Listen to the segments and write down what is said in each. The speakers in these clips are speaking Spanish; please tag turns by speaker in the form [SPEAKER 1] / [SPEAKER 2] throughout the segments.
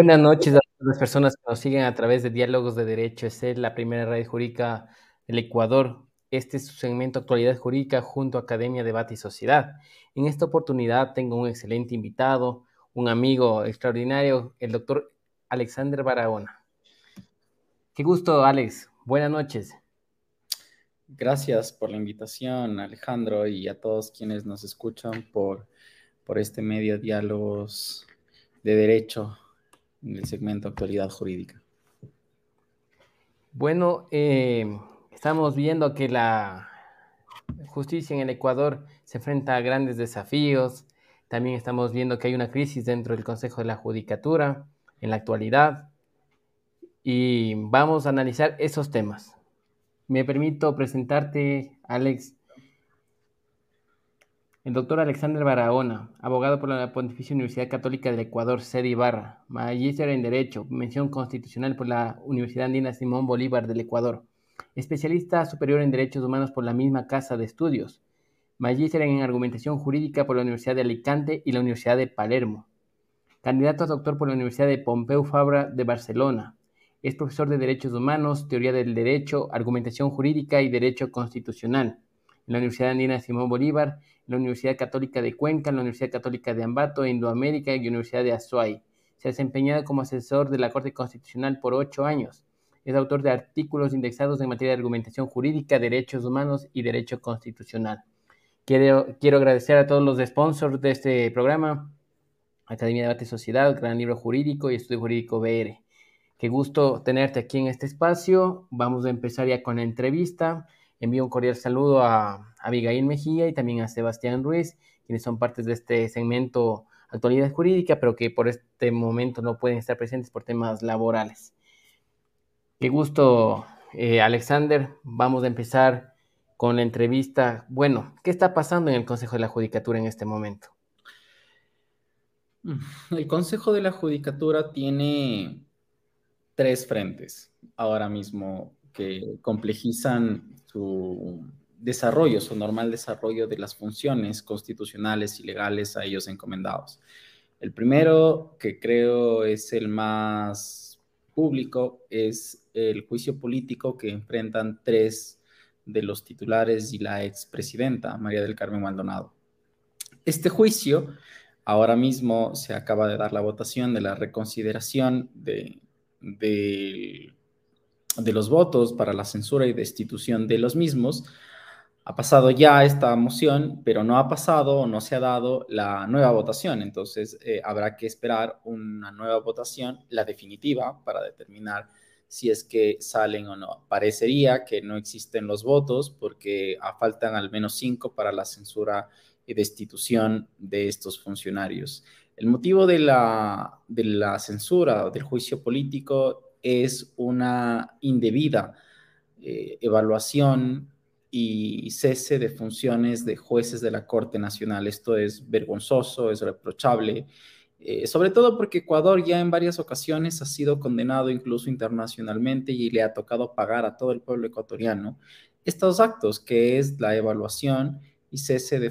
[SPEAKER 1] Buenas noches a todas las personas que nos siguen a través de Diálogos de Derecho. Es la primera radio jurídica del Ecuador. Este es su segmento Actualidad Jurídica junto a Academia Debate y Sociedad. En esta oportunidad tengo un excelente invitado, un amigo extraordinario, el doctor Alexander Barahona. Qué gusto, Alex. Buenas noches.
[SPEAKER 2] Gracias por la invitación, Alejandro, y a todos quienes nos escuchan por, por este medio Diálogos de Derecho en el segmento Actualidad Jurídica.
[SPEAKER 1] Bueno, eh, estamos viendo que la justicia en el Ecuador se enfrenta a grandes desafíos. También estamos viendo que hay una crisis dentro del Consejo de la Judicatura en la actualidad. Y vamos a analizar esos temas. Me permito presentarte, Alex, el doctor Alexander Barahona, abogado por la Pontificia Universidad Católica del Ecuador, sede Ibarra, magíster en Derecho, mención constitucional por la Universidad Andina Simón Bolívar del Ecuador, especialista superior en Derechos Humanos por la misma Casa de Estudios, magíster en Argumentación Jurídica por la Universidad de Alicante y la Universidad de Palermo, candidato a doctor por la Universidad de Pompeu Fabra de Barcelona, es profesor de Derechos Humanos, Teoría del Derecho, Argumentación Jurídica y Derecho Constitucional la Universidad Andina Simón Bolívar la Universidad Católica de Cuenca, la Universidad Católica de Ambato, Indoamérica y la Universidad de Azuay. Se ha desempeñado como asesor de la Corte Constitucional por ocho años. Es autor de artículos indexados en materia de argumentación jurídica, derechos humanos y derecho constitucional. Quiero, quiero agradecer a todos los sponsors de este programa, Academia de Debate Sociedad, Gran Libro Jurídico y Estudio Jurídico BR. Qué gusto tenerte aquí en este espacio. Vamos a empezar ya con la entrevista. Envío un cordial saludo a Abigail Mejía y también a Sebastián Ruiz, quienes son partes de este segmento Actualidad Jurídica, pero que por este momento no pueden estar presentes por temas laborales. Qué gusto, eh, Alexander. Vamos a empezar con la entrevista. Bueno, ¿qué está pasando en el Consejo de la Judicatura en este momento?
[SPEAKER 2] El Consejo de la Judicatura tiene tres frentes ahora mismo que complejizan su desarrollo, su normal desarrollo de las funciones constitucionales y legales a ellos encomendados. El primero, que creo es el más público, es el juicio político que enfrentan tres de los titulares y la expresidenta María del Carmen Maldonado. Este juicio, ahora mismo se acaba de dar la votación de la reconsideración de, del de los votos para la censura y destitución de los mismos. Ha pasado ya esta moción, pero no ha pasado o no se ha dado la nueva votación. Entonces eh, habrá que esperar una nueva votación, la definitiva, para determinar si es que salen o no. Parecería que no existen los votos porque faltan al menos cinco para la censura y destitución de estos funcionarios. El motivo de la, de la censura o del juicio político es una indebida eh, evaluación y cese de funciones de jueces de la Corte Nacional. Esto es vergonzoso, es reprochable, eh, sobre todo porque Ecuador ya en varias ocasiones ha sido condenado incluso internacionalmente y le ha tocado pagar a todo el pueblo ecuatoriano estos actos, que es la evaluación y cese de,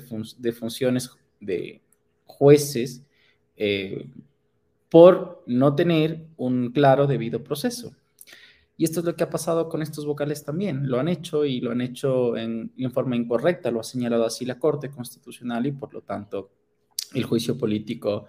[SPEAKER 2] funciones de jueces eh, por no tener un claro debido proceso. Y esto es lo que ha pasado con estos vocales también. Lo han hecho y lo han hecho en, forma incorrecta, lo ha señalado así la Corte Constitucional y por lo tanto el juicio político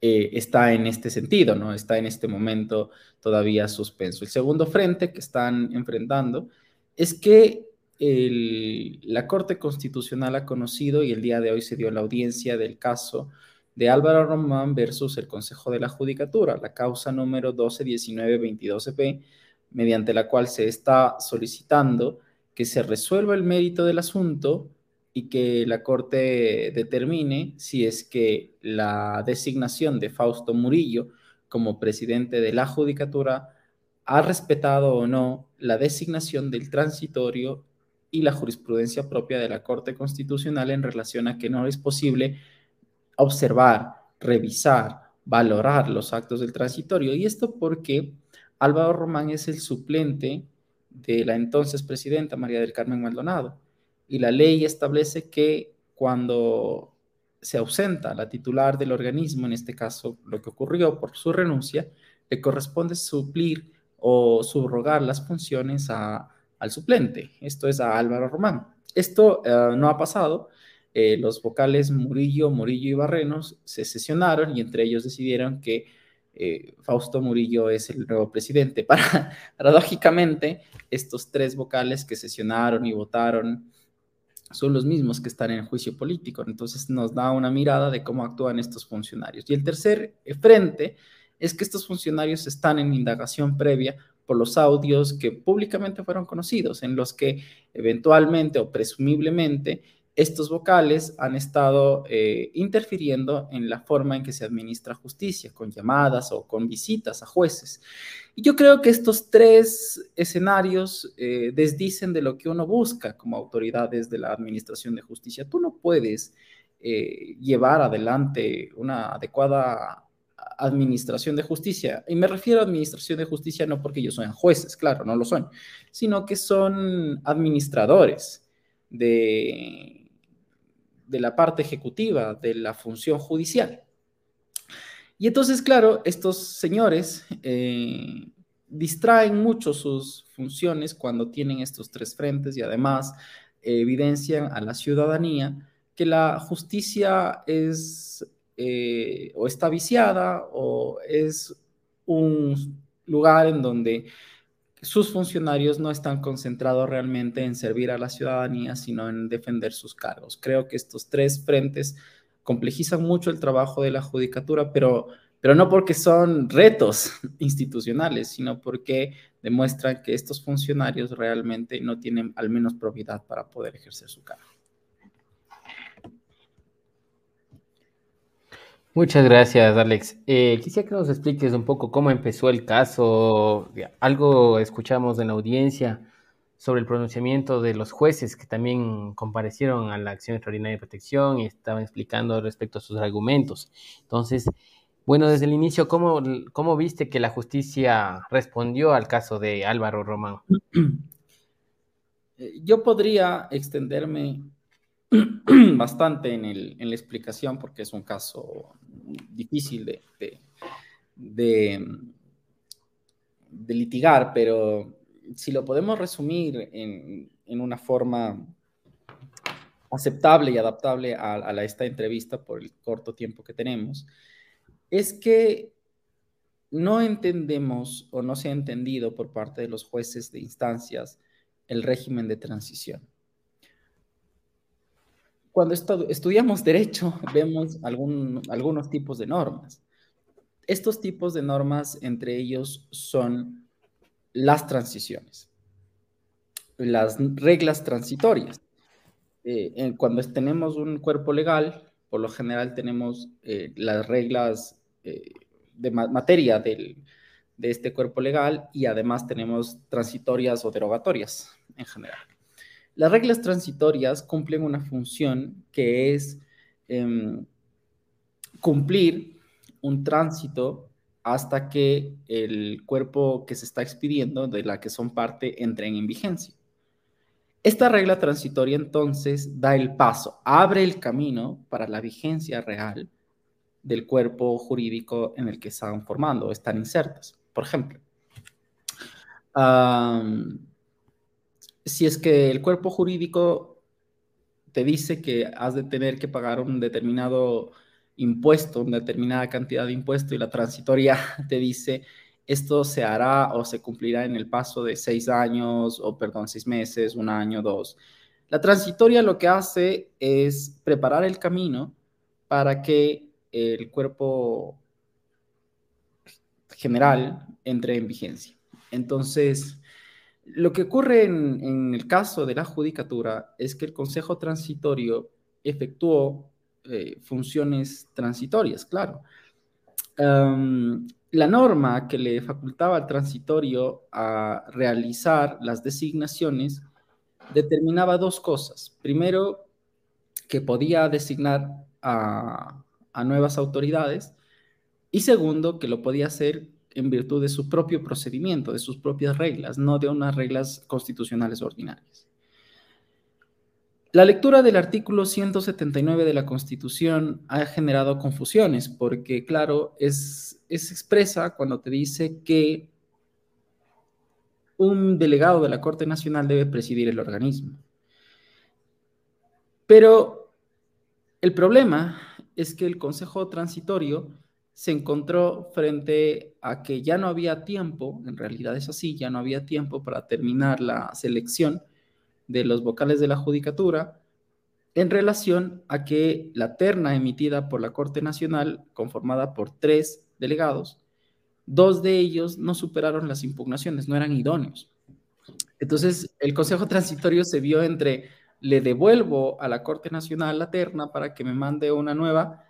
[SPEAKER 2] eh, está en este sentido, ¿no? Está en este momento todavía suspenso. El segundo frente que están enfrentando es que la Corte Constitucional ha conocido y el día de hoy se dio la audiencia del caso de Álvaro Román versus el Consejo de la Judicatura, la causa número 121922EP, mediante la cual se está solicitando que se resuelva el mérito del asunto y que la Corte determine si es que la designación de Fausto Murillo como presidente de la Judicatura ha respetado o no la designación del transitorio y la jurisprudencia propia de la Corte Constitucional en relación a que no es posible observar, revisar, valorar los actos del transitorio. Y esto porque Álvaro Román es el suplente de la entonces presidenta María del Carmen Maldonado. Y la ley establece que cuando se ausenta la titular del organismo, en este caso lo que ocurrió por su renuncia, le corresponde suplir o subrogar las funciones al suplente, esto es a Álvaro Román. Esto eh, no ha pasado. Eh, los vocales Murillo, Murillo y Barrenos se sesionaron y entre ellos decidieron que eh, Fausto Murillo es el nuevo presidente. paradójicamente, estos tres vocales que sesionaron y votaron son los mismos que están en juicio político. Entonces nos da una mirada de cómo actúan estos funcionarios. Y el tercer frente es que estos funcionarios están en indagación previa por los audios que públicamente fueron conocidos, en los que eventualmente o presumiblemente estos vocales han estado eh, interfiriendo en la forma en que se administra justicia, con llamadas o con visitas a jueces. Y yo creo que estos tres escenarios eh, desdicen de lo que uno busca como autoridades de la administración de justicia. Tú no puedes eh, llevar adelante una adecuada administración de justicia. Y me refiero a administración de justicia no porque ellos sean jueces, claro, no lo son, sino que son administradores de, de la parte ejecutiva de la función judicial. Y entonces, claro, estos señores eh, distraen mucho sus funciones cuando tienen estos tres frentes y además evidencian a la ciudadanía que la justicia es eh, o está viciada o es un lugar en donde sus funcionarios no están concentrados realmente en servir a la ciudadanía, sino en defender sus cargos. Creo que estos tres frentes complejizan mucho el trabajo de la judicatura, pero, pero no porque son retos institucionales, sino porque demuestran que estos funcionarios realmente no tienen al menos probidad para poder ejercer su cargo.
[SPEAKER 1] Muchas gracias, Alex. Eh, quisiera que nos expliques un poco cómo empezó el caso. Algo escuchamos en la audiencia sobre el pronunciamiento de los jueces que también comparecieron a la acción extraordinaria de protección y estaban explicando respecto a sus argumentos. Entonces, bueno, desde el inicio, ¿cómo, viste que la justicia respondió al caso de Álvaro Román?
[SPEAKER 2] Eh, yo podría extenderme bastante en, el, en, la explicación porque es un caso difícil de, de, litigar, pero si lo podemos resumir en, en una forma aceptable y adaptable a, a, esta entrevista por el corto tiempo que tenemos, es que no entendemos o no se ha entendido por parte de los jueces de instancias el régimen de transición cuando estudiamos derecho vemos algunos tipos de normas. Estos tipos de normas, entre ellos, son las transiciones, las reglas transitorias. Eh, cuando tenemos un cuerpo legal, por lo general tenemos eh, las reglas eh, de materia de este cuerpo legal y además tenemos transitorias o derogatorias en general. Las reglas transitorias cumplen una función que es em, cumplir un tránsito hasta que el cuerpo que se está expidiendo, de la que son parte, entren en vigencia. Esta regla transitoria entonces da el paso, abre el camino para la vigencia real del cuerpo jurídico en el que están formando o están insertos. Por ejemplo, si es que el cuerpo jurídico te dice que has de tener que pagar un determinado impuesto, una determinada cantidad de impuesto y la transitoria te dice esto se hará o se cumplirá en el paso de seis años o, perdón, seis meses, un año, dos. La transitoria lo que hace es preparar el camino para que el cuerpo general entre en vigencia. Entonces, lo que ocurre en, el caso de la judicatura es que el Consejo Transitorio efectuó eh, funciones transitorias, claro. la norma que le facultaba al transitorio a realizar las designaciones determinaba dos cosas. Primero, que podía designar a nuevas autoridades y segundo, que lo podía hacer en virtud de su propio procedimiento, de sus propias reglas, no de unas reglas constitucionales ordinarias. La lectura del artículo 179 de la Constitución ha generado confusiones porque, claro, es es expresa cuando te dice que un delegado de la Corte Nacional debe presidir el organismo. Pero el problema es que el Consejo Transitorio se encontró frente a que ya no había tiempo, en realidad es así, ya no había tiempo para terminar la selección de los vocales de la judicatura en relación a que la terna emitida por la Corte Nacional, conformada por tres delegados, dos de ellos no superaron las impugnaciones, no eran idóneos. Entonces, el Consejo Transitorio se vio entre le devuelvo a la Corte Nacional la terna para que me mande una nueva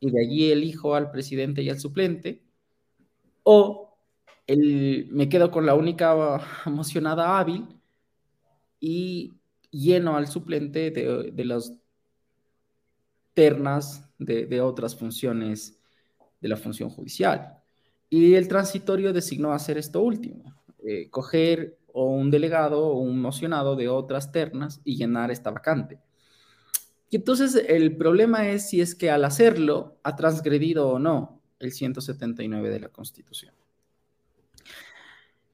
[SPEAKER 2] y de allí elijo al presidente y al suplente, o el, me quedo con la única mocionada hábil y lleno al suplente de, de las ternas de, de, otras funciones de la función judicial. Y el transitorio designó hacer esto último, eh, coger o un delegado o un mocionado de otras ternas y llenar esta vacante. Y entonces el problema es si es que al hacerlo ha transgredido o no el 179 de la Constitución.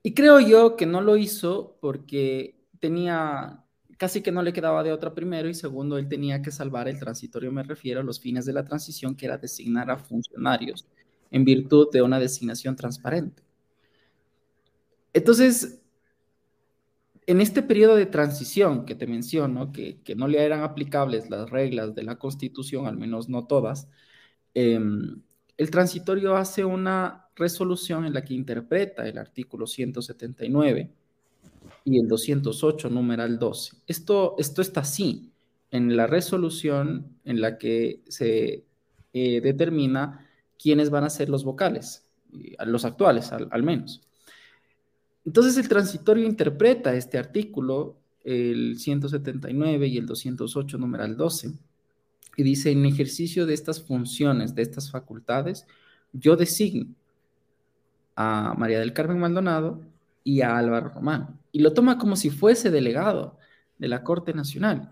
[SPEAKER 2] Y creo yo que no lo hizo porque tenía, casi que no le quedaba de otra primero y segundo, él tenía que salvar el transitorio, me refiero a los fines de la transición, que era designar a funcionarios en virtud de una designación transparente. Entonces, en este periodo de transición que te menciono, que, no le eran aplicables las reglas de la Constitución, al menos no todas, em, el transitorio hace una resolución en la que interpreta el artículo 179 y el 208, numeral 12. Esto, esto está así en la resolución en la que se eh, determina quiénes van a ser los vocales, los actuales al menos. Entonces el transitorio interpreta este artículo, el 179 y el 208, numeral 12, y dice, en ejercicio de estas funciones, de estas facultades, yo designo a María del Carmen Maldonado y a Álvaro Román. Y lo toma como si fuese delegado de la Corte Nacional.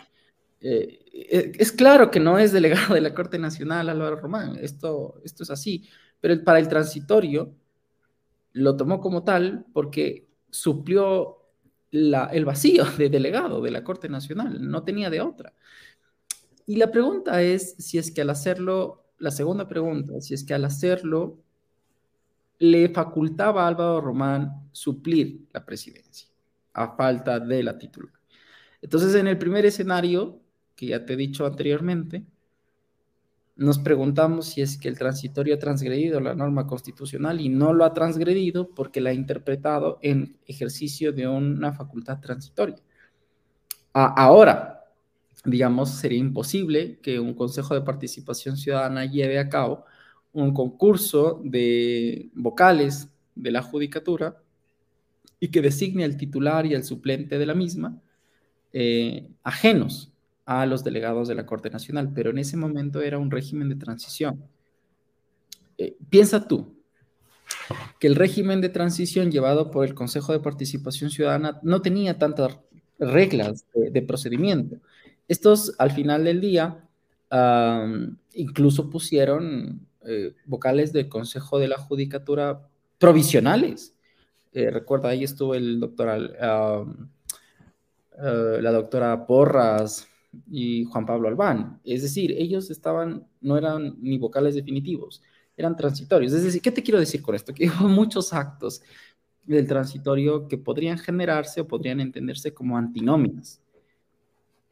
[SPEAKER 2] Eh, eh, es claro que no es delegado de la Corte Nacional Álvaro Román, esto, esto es así, pero para el transitorio lo tomó como tal porque suplió el vacío de delegado de la Corte Nacional, no tenía de otra. Y la pregunta es si es que al hacerlo, la segunda pregunta, si es que al hacerlo le facultaba a Álvaro Román suplir la presidencia a falta de la titular. Entonces, en el primer escenario, que ya te he dicho anteriormente, nos preguntamos si es que el transitorio ha transgredido la norma constitucional y no lo ha transgredido porque la ha interpretado en ejercicio de una facultad transitoria. ahora, digamos, sería imposible que un Consejo de Participación Ciudadana lleve a cabo un concurso de vocales de la judicatura y que designe al titular y al suplente de la misma eh, ajenos a los delegados de la Corte Nacional, pero en ese momento era un régimen de transición. Eh, piensa tú que el régimen de transición llevado por el Consejo de Participación Ciudadana no tenía tantas reglas de, procedimiento. Estos, al final del día, incluso pusieron eh, vocales del Consejo de la Judicatura provisionales. Eh, recuerda, ahí estuvo el doctor, la doctora Porras, y Juan Pablo Albán. Es decir, ellos estaban, no eran ni vocales definitivos, eran transitorios. Es decir, ¿qué te quiero decir con esto? Que hubo muchos actos del transitorio que podrían generarse o podrían entenderse como antinóminas.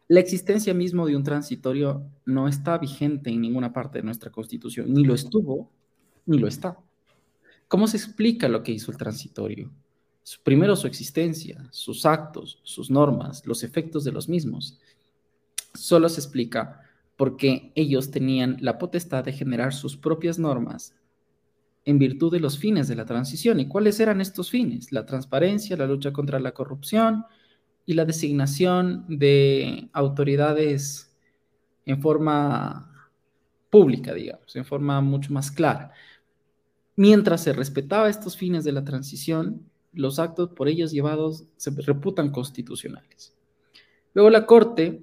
[SPEAKER 2] La existencia mismo de un transitorio no está vigente en ninguna parte de nuestra constitución, ni lo estuvo, ni lo está. ¿Cómo se explica lo que hizo el transitorio? Primero su existencia, sus actos, sus normas, los efectos de los mismos solo se explica porque ellos tenían la potestad de generar sus propias normas en virtud de los fines de la transición. ¿Y cuáles eran estos fines? La transparencia, la lucha contra la corrupción y la designación de autoridades en forma pública, digamos, en forma mucho más clara. Mientras se respetaba estos fines de la transición, los actos por ellos llevados se reputan constitucionales. Luego la Corte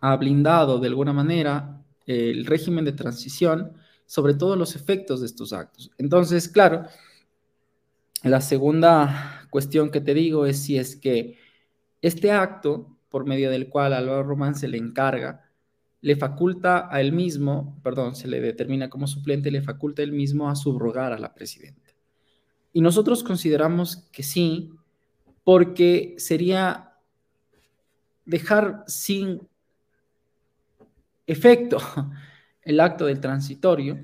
[SPEAKER 2] ha blindado de alguna manera el régimen de transición sobre todos los efectos de estos actos. Entonces, claro, la segunda cuestión que te digo es si es que este acto, por medio del cual Álvaro Román se le encarga, le faculta a él mismo, perdón, se le determina como suplente, le faculta él mismo a subrogar a la presidenta. Y nosotros consideramos que sí, porque sería dejar sin efecto el acto del transitorio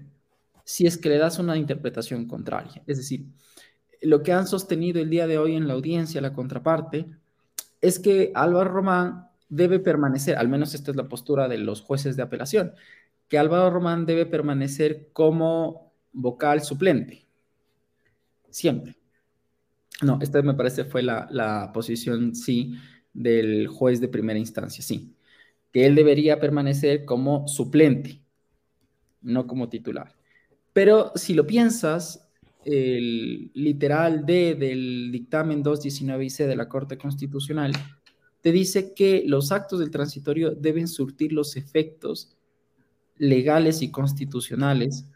[SPEAKER 2] si es que le das una interpretación contraria. Es decir, lo que han sostenido el día de hoy en la audiencia, la contraparte, es que Álvaro Román debe permanecer, al menos esta es la postura de los jueces de apelación, que Álvaro Román debe permanecer como vocal suplente, siempre. No, esta me parece fue la, la posición, sí, del juez de primera instancia, sí, que él debería permanecer como suplente, no como titular. Pero si lo piensas, el literal D del dictamen 219IC de la Corte Constitucional te dice que los actos del transitorio deben surtir los efectos legales y constitucionales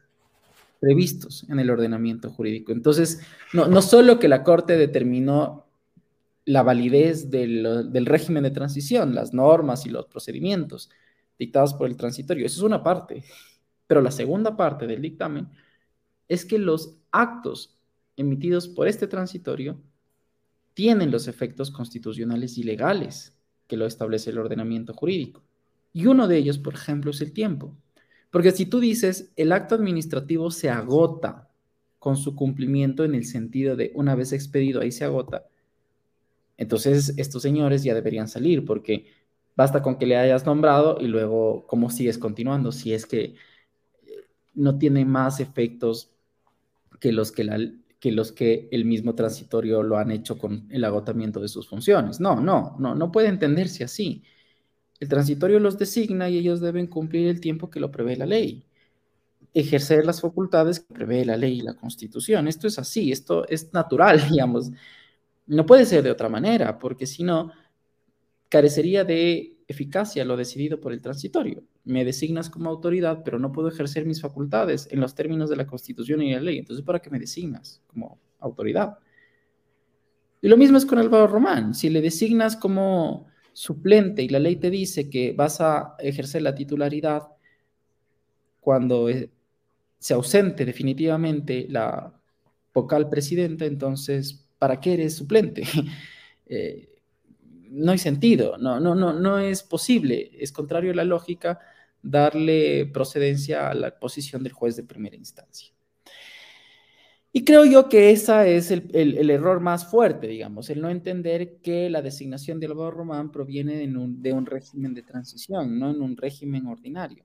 [SPEAKER 2] previstos en el ordenamiento jurídico. Entonces, no, no solo que la Corte determinó la validez del, del, régimen de transición, las normas y los procedimientos dictados por el transitorio. Eso es una parte. Pero la segunda parte del dictamen es que los actos emitidos por este transitorio tienen los efectos constitucionales y legales que lo establece el ordenamiento jurídico. Y uno de ellos, por ejemplo, es el tiempo. Porque si tú dices, el acto administrativo se agota con su cumplimiento en el sentido de una vez expedido, ahí se agota, entonces, estos señores ya deberían salir porque basta con que le hayas nombrado y luego cómo sigues continuando si es que eh, no tiene más efectos que los que, la, que los que el mismo transitorio lo han hecho con el agotamiento de sus funciones. No, no, no, no puede entenderse así. El transitorio los designa y ellos deben cumplir el tiempo que lo prevé la ley, ejercer las facultades que prevé la ley y la constitución. Esto es así, esto es natural, digamos. No puede ser de otra manera, porque si no, carecería de eficacia lo decidido por el transitorio. Me designas como autoridad, pero no puedo ejercer mis facultades en los términos de la Constitución y la ley. Entonces, ¿para qué me designas como autoridad? Y lo mismo es con Álvaro Román. Si le designas como suplente y la ley te dice que vas a ejercer la titularidad cuando eh, se ausente definitivamente la vocal presidenta, entonces ¿para qué eres suplente? Eh, no hay sentido, no, no, no, no es posible, es contrario a la lógica darle procedencia a la posición del juez de primera instancia. Y creo yo que ese es el, error más fuerte, digamos, el no entender que la designación de Álvaro Román proviene de un, de un régimen de transición, no en un régimen ordinario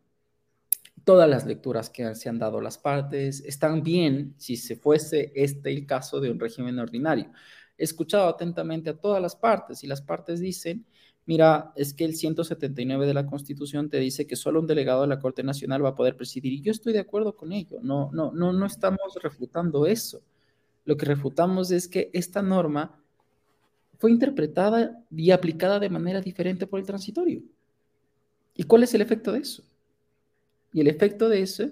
[SPEAKER 2] todas las lecturas que se han dado las partes están bien si se fuese este el caso de un régimen ordinario. He escuchado atentamente a todas las partes y las partes dicen, mira, es que el 179 de la Constitución te dice que solo un delegado de la Corte Nacional va a poder presidir y yo estoy de acuerdo con ello. No, no, no, no estamos refutando eso. Lo que refutamos es que esta norma fue interpretada y aplicada de manera diferente por el transitorio. ¿Y cuál es el efecto de eso? Y el efecto de eso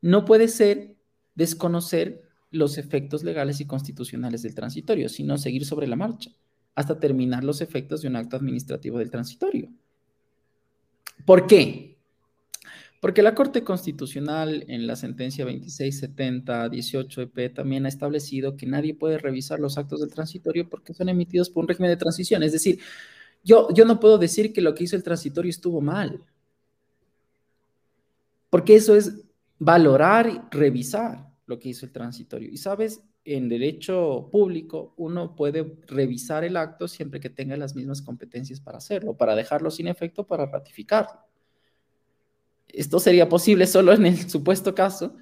[SPEAKER 2] no puede ser desconocer los efectos legales y constitucionales del transitorio, sino seguir sobre la marcha hasta terminar los efectos de un acto administrativo del transitorio. ¿Por qué? Porque la Corte Constitucional en la sentencia 2670-18EP también ha establecido que nadie puede revisar los actos del transitorio porque son emitidos por un régimen de transición. Es decir, yo, yo no puedo decir que lo que hizo el transitorio estuvo mal porque eso es valorar y revisar lo que hizo el transitorio. Y sabes, en derecho público uno puede revisar el acto siempre que tenga las mismas competencias para hacerlo, para dejarlo sin efecto, para ratificarlo. Esto sería posible solo en el supuesto caso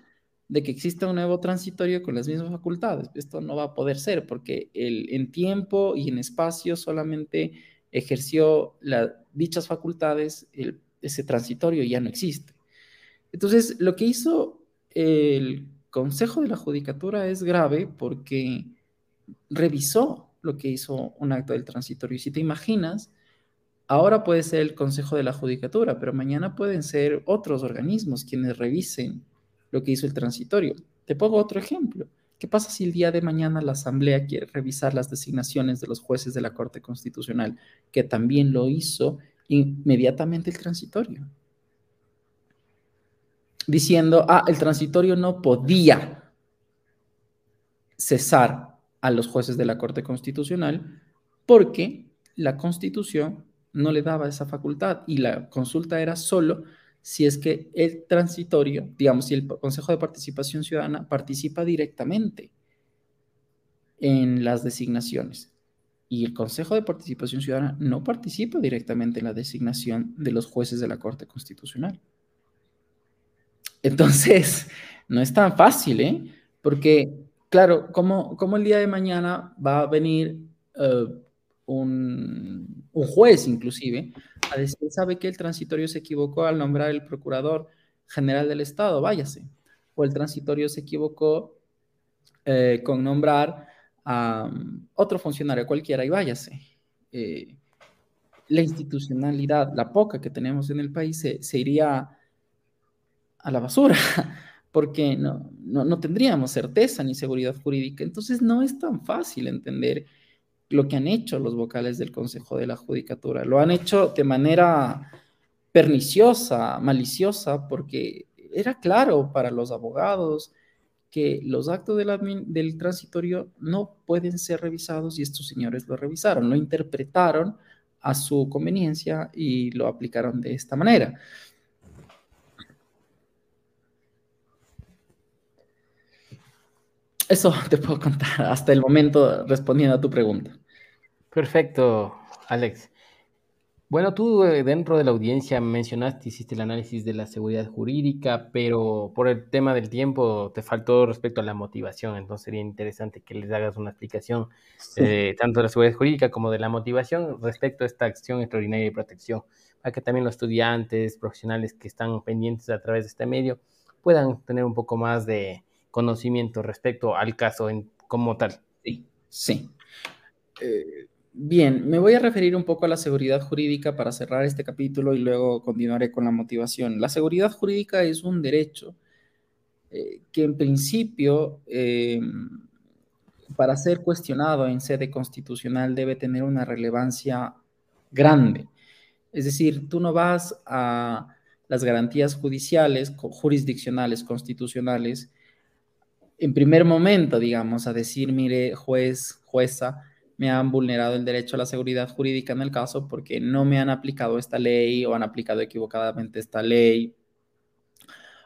[SPEAKER 2] de que exista un nuevo transitorio con las mismas facultades. Esto no va a poder ser porque el, en tiempo y en espacio solamente ejerció dichas facultades, ese transitorio ya no existe. Entonces, lo que hizo el Consejo de la Judicatura es grave porque revisó lo que hizo un acto del transitorio. Y si te imaginas, ahora puede ser el Consejo de la Judicatura, pero mañana pueden ser otros organismos quienes revisen lo que hizo el transitorio. Te pongo otro ejemplo. ¿Qué pasa si el día de mañana la Asamblea quiere revisar las designaciones de los jueces de la Corte Constitucional, que también lo hizo inmediatamente el transitorio? Diciendo, ah, el transitorio no podía cesar a los jueces de la Corte Constitucional porque la Constitución no le daba esa facultad y la consulta era solo si es que el transitorio, digamos, si el Consejo de Participación Ciudadana participa directamente en las designaciones. Y el Consejo de Participación Ciudadana no participa directamente en la designación de los jueces de la Corte Constitucional. Entonces, no es tan fácil, ¿eh? Porque, claro, como, como el día de mañana va a venir eh, un, juez inclusive a decir, sabe que el transitorio se equivocó al nombrar el procurador general del Estado, váyase. O el transitorio se equivocó eh, con nombrar a um, otro funcionario cualquiera y váyase. Eh, la institucionalidad, la poca que tenemos en el país, se, iría a la basura, porque no, no, no tendríamos certeza ni seguridad jurídica. Entonces no es tan fácil entender lo que han hecho los vocales del Consejo de la Judicatura. Lo han hecho de manera perniciosa, maliciosa, porque era claro para los abogados que los actos del transitorio no pueden ser revisados y estos señores lo revisaron, lo interpretaron a su conveniencia y lo aplicaron de esta manera. Eso te puedo contar hasta el momento respondiendo a tu pregunta.
[SPEAKER 1] Perfecto, Alex. Bueno, tú eh, dentro de la audiencia mencionaste, hiciste el análisis de la seguridad jurídica, pero por el tema del tiempo te faltó respecto a la motivación, entonces sería interesante que les hagas una explicación eh, tanto de la seguridad jurídica como de la motivación respecto a esta acción extraordinaria de protección, para que también los estudiantes, profesionales que están pendientes a través de este medio puedan tener un poco más de conocimiento respecto al caso en, como tal.
[SPEAKER 2] Sí, sí. Eh, Bien, me voy a referir un poco a la seguridad jurídica para cerrar este capítulo y luego continuaré con la motivación. La seguridad jurídica es un derecho eh, que en principio, eh, para ser cuestionado en sede constitucional, debe tener una relevancia grande. Es decir, tú no vas a las garantías judiciales, jurisdiccionales, constitucionales, en primer momento, digamos, a decir, mire, juez, jueza, me han vulnerado el derecho a la seguridad jurídica en el caso porque no me han aplicado esta ley o han aplicado equivocadamente esta ley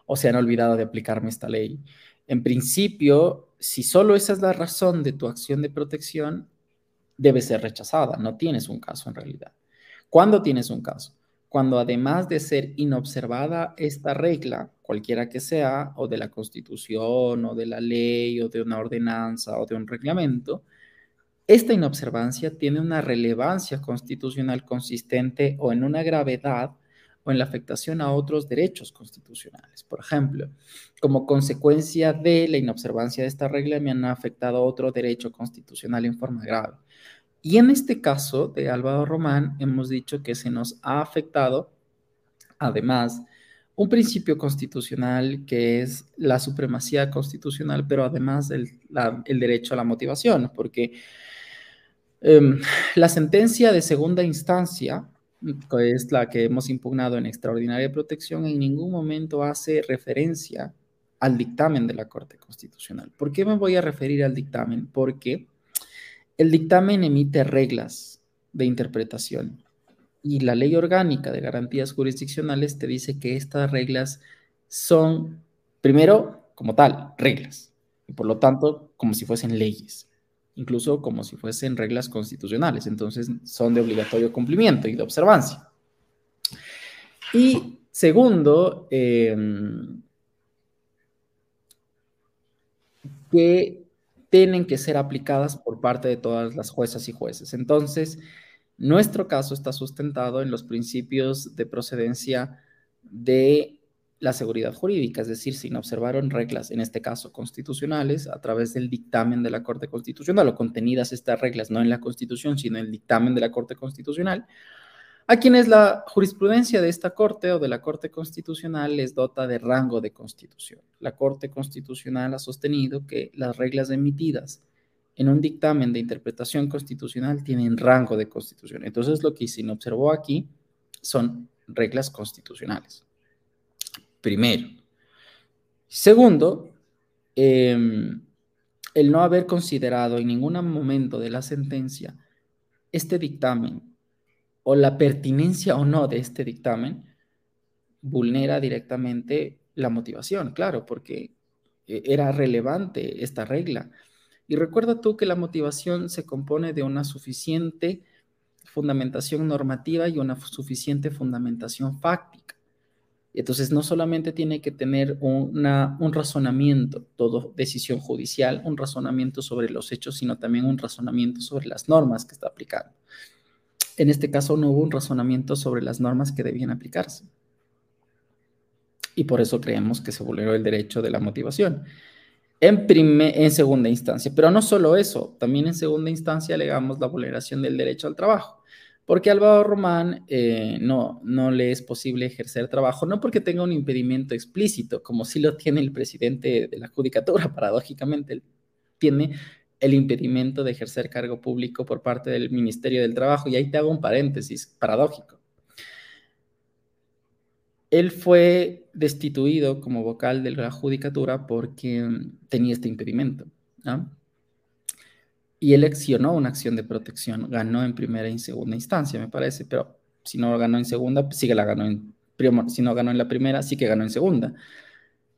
[SPEAKER 2] o se han olvidado de aplicarme esta ley. En principio, si solo esa es la razón de tu acción de protección, debe ser rechazada. No tienes un caso en realidad. ¿Cuándo tienes un caso? Cuando además de ser inobservada esta regla, cualquiera que sea, o de la constitución, o de la ley, o de una ordenanza, o de un reglamento, esta inobservancia tiene una relevancia constitucional consistente o en una gravedad o en la afectación a otros derechos constitucionales. Por ejemplo, como consecuencia de la inobservancia de esta regla me han afectado otro derecho constitucional en forma grave. Y en este caso de Álvaro Román hemos dicho que se nos ha afectado, además, un principio constitucional que es la supremacía constitucional, pero además el, derecho a la motivación, porque Em, la sentencia de segunda instancia, que es la que hemos impugnado en extraordinaria protección, en ningún momento hace referencia al dictamen de la Corte Constitucional. ¿Por qué me voy a referir al dictamen? Porque el dictamen emite reglas de interpretación y la ley orgánica de garantías jurisdiccionales te dice que estas reglas son, primero, como tal, reglas, y por lo tanto, como si fuesen leyes incluso como si fuesen reglas constitucionales, entonces son de obligatorio cumplimiento y de observancia. Y segundo, em, que tienen que ser aplicadas por parte de todas las juezas y jueces. Entonces, nuestro caso está sustentado en los principios de procedencia de la seguridad jurídica, es decir, sin observaron reglas, en este caso constitucionales, a través del dictamen de la Corte Constitucional o contenidas estas reglas no en la Constitución, sino en el dictamen de la Corte Constitucional, a quienes la jurisprudencia de esta Corte o de la Corte Constitucional les dota de rango de constitución. La Corte Constitucional ha sostenido que las reglas emitidas en un dictamen de interpretación constitucional tienen rango de constitución. Entonces, lo que se observó aquí son reglas constitucionales. Primero. Segundo, em, el no haber considerado en ningún momento de la sentencia este dictamen o la pertinencia o no de este dictamen vulnera directamente la motivación, claro, porque eh, era relevante esta regla y recuerda tú que la motivación se compone de una suficiente fundamentación normativa y una suficiente fundamentación fáctica. Entonces, no solamente tiene que tener un razonamiento, todo decisión judicial, un razonamiento sobre los hechos, sino también un razonamiento sobre las normas que está aplicando. En este caso, no hubo un razonamiento sobre las normas que debían aplicarse. Y por eso creemos que se vulneró el derecho de la motivación en, en segunda instancia. Pero no solo eso, también en segunda instancia alegamos la vulneración del derecho al trabajo, porque Álvaro Román eh, no, no le es posible ejercer trabajo, no porque tenga un impedimento explícito, como sí lo tiene el presidente de la Judicatura, paradójicamente, tiene el impedimento de ejercer cargo público por parte del Ministerio del Trabajo. Y ahí te hago un paréntesis paradójico. Él fue destituido como vocal de la judicatura porque mm, tenía este impedimento. Y él accionó una acción de protección, ganó en primera y segunda instancia, me parece, pero si no ganó en segunda, pues sí que la ganó en primera, si no ganó en la primera, sí que ganó en segunda.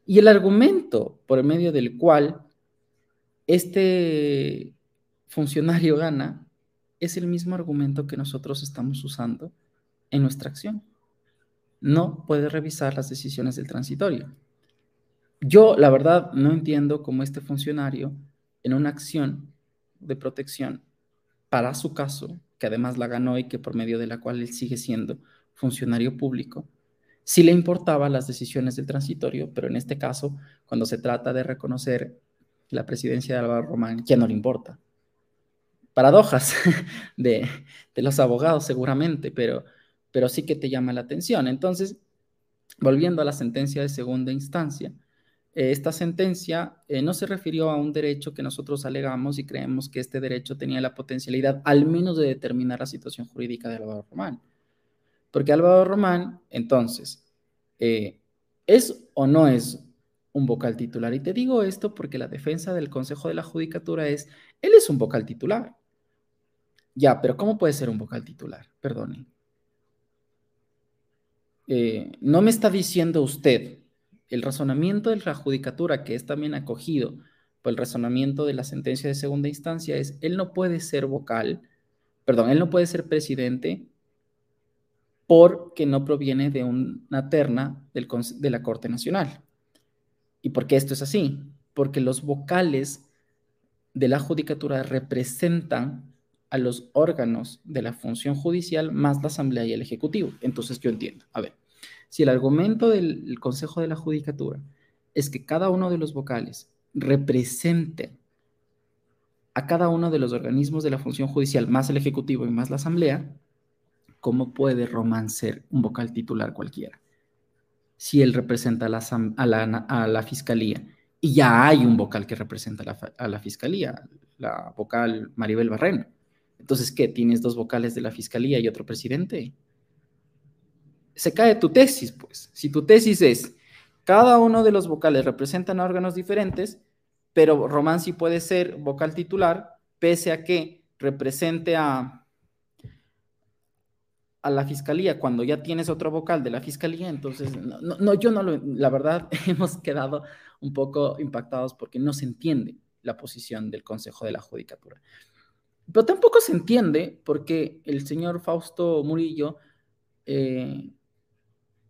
[SPEAKER 2] Y el argumento por medio del cual este funcionario gana es el mismo argumento que nosotros estamos usando en nuestra acción no puede revisar las decisiones del transitorio. Yo, la verdad, no entiendo cómo este funcionario, en una acción de protección para su caso, que además la ganó y que por medio de la cual él sigue siendo funcionario público, sí le importaba las decisiones del transitorio, pero en este caso, cuando se trata de reconocer la presidencia de Álvaro Román, ya no le importa. Paradojas de, los abogados seguramente, pero pero sí que te llama la atención. Entonces, volviendo a la sentencia de segunda instancia, eh, esta sentencia eh, no se refirió a un derecho que nosotros alegamos y creemos que este derecho tenía la potencialidad al menos de determinar la situación jurídica de Álvaro Román. Porque Álvaro Román, entonces, eh, ¿es o no es un vocal titular? Y te digo esto porque la defensa del Consejo de la Judicatura es, él es un vocal titular. Ya, pero ¿cómo puede ser un vocal titular? Perdone. Eh, no me está diciendo usted el razonamiento de la judicatura, que es también acogido por el razonamiento de la sentencia de segunda instancia, es, él no puede ser vocal, perdón, él no puede ser presidente porque no proviene de una terna de la Corte Nacional. ¿Y por qué esto es así? Porque los vocales de la judicatura representan a los órganos de la función judicial más la Asamblea y el Ejecutivo. Entonces yo entiendo. A ver, si el argumento del Consejo de la Judicatura es que cada uno de los vocales represente a cada uno de los organismos de la función judicial, más el Ejecutivo y más la Asamblea, ¿cómo puede Román ser un vocal titular cualquiera? Si él representa a la, Fiscalía y ya hay un vocal que representa a la, Fiscalía, la vocal Maribel Barreno. Entonces, ¿qué? ¿Tienes dos vocales de la Fiscalía y otro presidente? se cae tu tesis, pues. Si tu tesis es, cada uno de los vocales representan órganos diferentes, pero Román sí puede ser vocal titular, pese a que represente a, a la fiscalía cuando ya tienes otro vocal de la fiscalía, entonces, no, yo no lo, la verdad, hemos quedado un poco impactados porque no se entiende la posición del Consejo de la Judicatura. Pero tampoco se entiende porque el señor Fausto Murillo eh,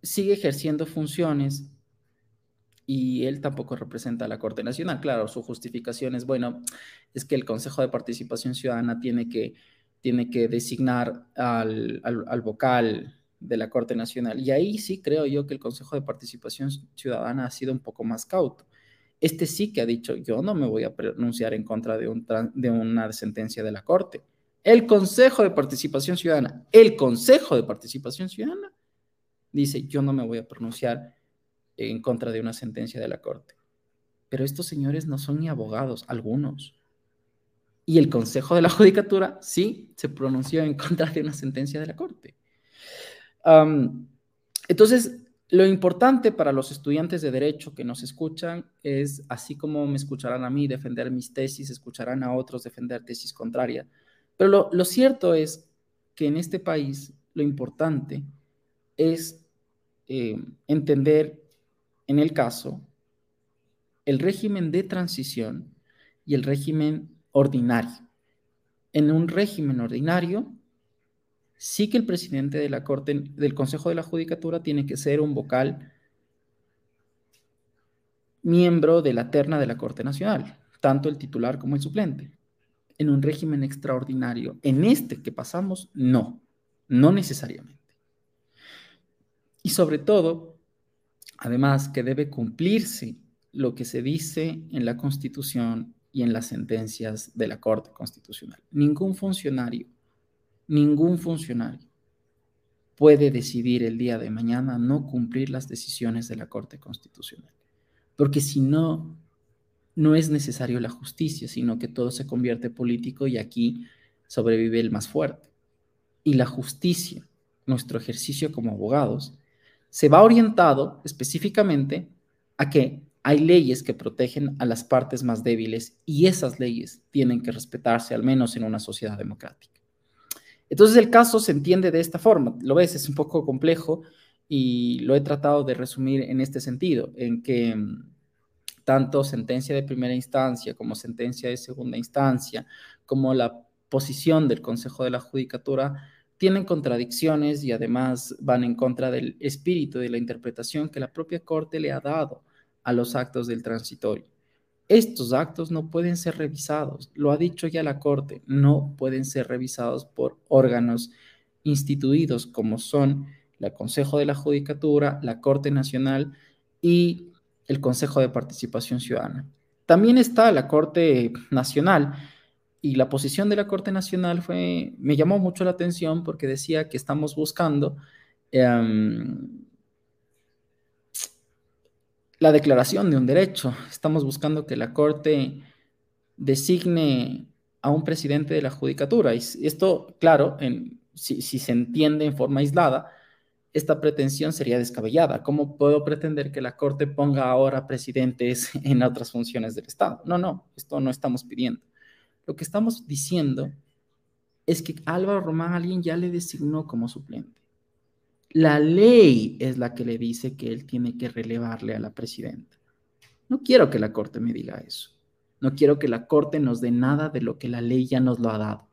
[SPEAKER 2] sigue ejerciendo funciones y él tampoco representa a la Corte Nacional. Claro, su justificación es, bueno, es que el Consejo de Participación Ciudadana tiene que, tiene que designar al, al, vocal de la Corte Nacional. Y ahí sí creo yo que el Consejo de Participación Ciudadana ha sido un poco más cauto. Este sí que ha dicho, yo no me voy a pronunciar en contra de, un, de una sentencia de la Corte, El Consejo de Participación Ciudadana, el Consejo de Participación Ciudadana dice, yo no me voy a pronunciar en contra de una sentencia de la Corte. Pero estos señores no son ni abogados, algunos. Y el Consejo de la Judicatura sí se pronunció en contra de una sentencia de la Corte. entonces, lo importante para los estudiantes de derecho que nos escuchan es, así como me escucharán a mí defender mis tesis, escucharán a otros defender tesis contrarias. Pero lo, cierto es que en este país lo importante es eh, entender en el caso el régimen de transición y el régimen ordinario. En un régimen ordinario, sí que el presidente de la Corte, del Consejo de la Judicatura, tiene que ser un vocal miembro de la terna de la Corte Nacional, tanto el titular como el suplente. En un régimen extraordinario, en este que pasamos, no, no necesariamente. Y sobre todo, además que debe cumplirse lo que se dice en la Constitución y en las sentencias de la Corte Constitucional. Ningún funcionario, ningún funcionario puede decidir el día de mañana no cumplir las decisiones de la Corte Constitucional. Porque si no, no es necesario la justicia, sino que todo se convierte político y aquí sobrevive el más fuerte. Y la justicia, nuestro ejercicio como abogados, se va orientado específicamente a que hay leyes que protegen a las partes más débiles y esas leyes tienen que respetarse, al menos en una sociedad democrática. Entonces el caso se entiende de esta forma. Lo ves, es un poco complejo y lo he tratado de resumir en este sentido, en que mm, tanto sentencia de primera instancia como sentencia de segunda instancia, como la posición del Consejo de la Judicatura, tienen contradicciones y además van en contra del espíritu de la interpretación que la propia Corte le ha dado a los actos del transitorio. Estos actos no pueden ser revisados, lo ha dicho ya la Corte, no pueden ser revisados por órganos instituidos como son el Consejo de la Judicatura, la Corte Nacional y el Consejo de Participación Ciudadana. También está la Corte Nacional y la posición de la Corte Nacional fue, me llamó mucho la atención porque decía que estamos buscando em, la declaración de un derecho. Estamos buscando que la Corte designe a un presidente de la judicatura. Y esto, claro, si, se entiende en forma aislada, esta pretensión sería descabellada. ¿Cómo puedo pretender que la Corte ponga ahora presidentes en otras funciones del Estado? No, no, esto no estamos pidiendo. Lo que estamos diciendo es que Álvaro Román alguien ya le designó como suplente. La ley es la que le dice que él tiene que relevarle a la presidenta. No quiero que la Corte me diga eso. No quiero que la Corte nos dé nada de lo que la ley ya nos lo ha dado.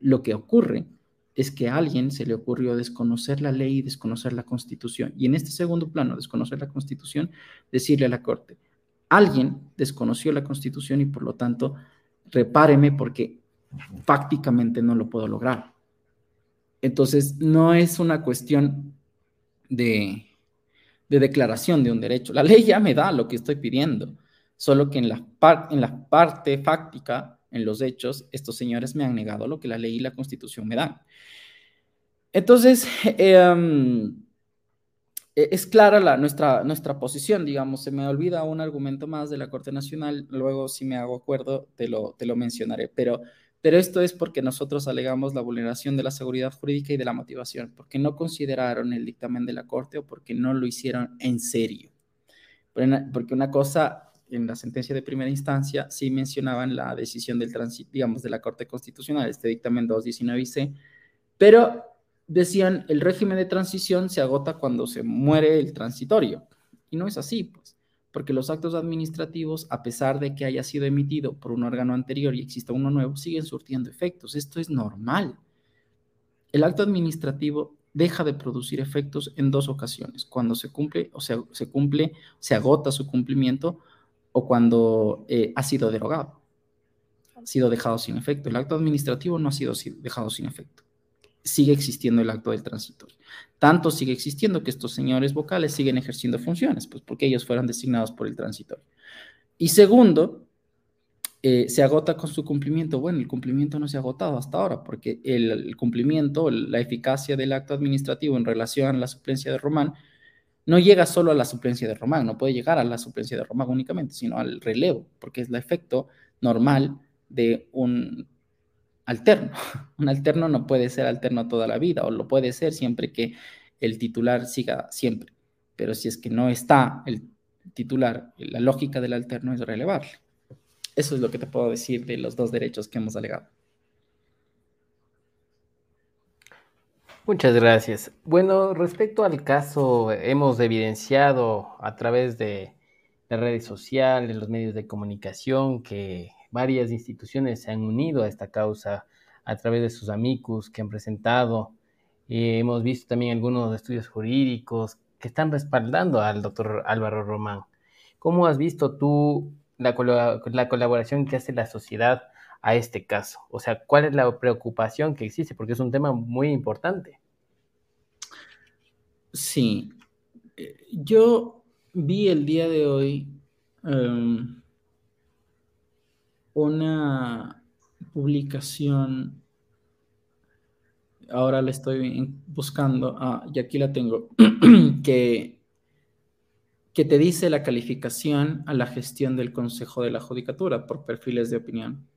[SPEAKER 2] Lo que ocurre es que a alguien se le ocurrió desconocer la ley y desconocer la Constitución. Y en este segundo plano, desconocer la Constitución, decirle a la Corte, alguien desconoció la Constitución y por lo tanto, repáreme porque fácticamente no lo puedo lograr. Entonces, no es una cuestión de, declaración de un derecho. La ley ya me da lo que estoy pidiendo, solo que en la, en la parte fáctica, en los hechos, estos señores me han negado lo que la ley y la constitución me dan. Entonces, em, e, es clara la, nuestra, nuestra posición, digamos, se me olvida un argumento más de la Corte Nacional, luego si me hago acuerdo te lo, te lo mencionaré, pero pero esto es porque nosotros alegamos la vulneración de la seguridad jurídica y de la motivación, porque no consideraron el dictamen de la Corte o porque no lo hicieron en serio. Porque una cosa, en la sentencia de primera instancia, sí mencionaban la decisión del digamos, de la Corte Constitucional, este dictamen 219C, pero decían el régimen de transición se agota cuando se muere el transitorio. Y no es así, pues porque los actos administrativos, a pesar de que haya sido emitido por un órgano anterior y exista uno nuevo, siguen surtiendo efectos. Esto es normal. El acto administrativo deja de producir efectos en dos ocasiones, cuando se cumple o sea, se cumple, se agota su cumplimiento o cuando eh, ha sido derogado, ha sido dejado sin efecto. El acto administrativo no ha sido dejado sin efecto sigue existiendo el acto del transitorio. Tanto sigue existiendo que estos señores vocales siguen ejerciendo funciones, pues porque ellos fueron designados por el transitorio. Y segundo, eh, se agota con su cumplimiento. Bueno, el cumplimiento no se ha agotado hasta ahora, porque el, cumplimiento, la eficacia del acto administrativo en relación a la suplencia de Román, no llega solo a la suplencia de Román, no puede llegar a la suplencia de Román únicamente, sino al relevo, porque es el efecto normal de un alterno. Un alterno no puede ser alterno toda la vida, o lo puede ser siempre que el titular siga siempre. Pero si es que no está el titular, la lógica del alterno es relevarle. Eso es lo que te puedo decir de los dos derechos que hemos alegado.
[SPEAKER 1] Muchas gracias. Bueno, respecto al caso, hemos evidenciado a través de las redes sociales, los medios de comunicación, que varias instituciones se han unido a esta causa a través de sus amicus que han presentado. y hemos visto también algunos estudios jurídicos que están respaldando al doctor Álvaro Román. ¿Cómo has visto tú la, la colaboración que hace la sociedad a este caso? O sea, ¿cuál es la preocupación que existe? Porque es un tema muy importante.
[SPEAKER 2] Sí, eh, yo vi el día de hoy em, una publicación, ahora la estoy buscando, ah, y aquí la tengo, que que te dice la calificación a la gestión del Consejo de la Judicatura por perfiles de opinión.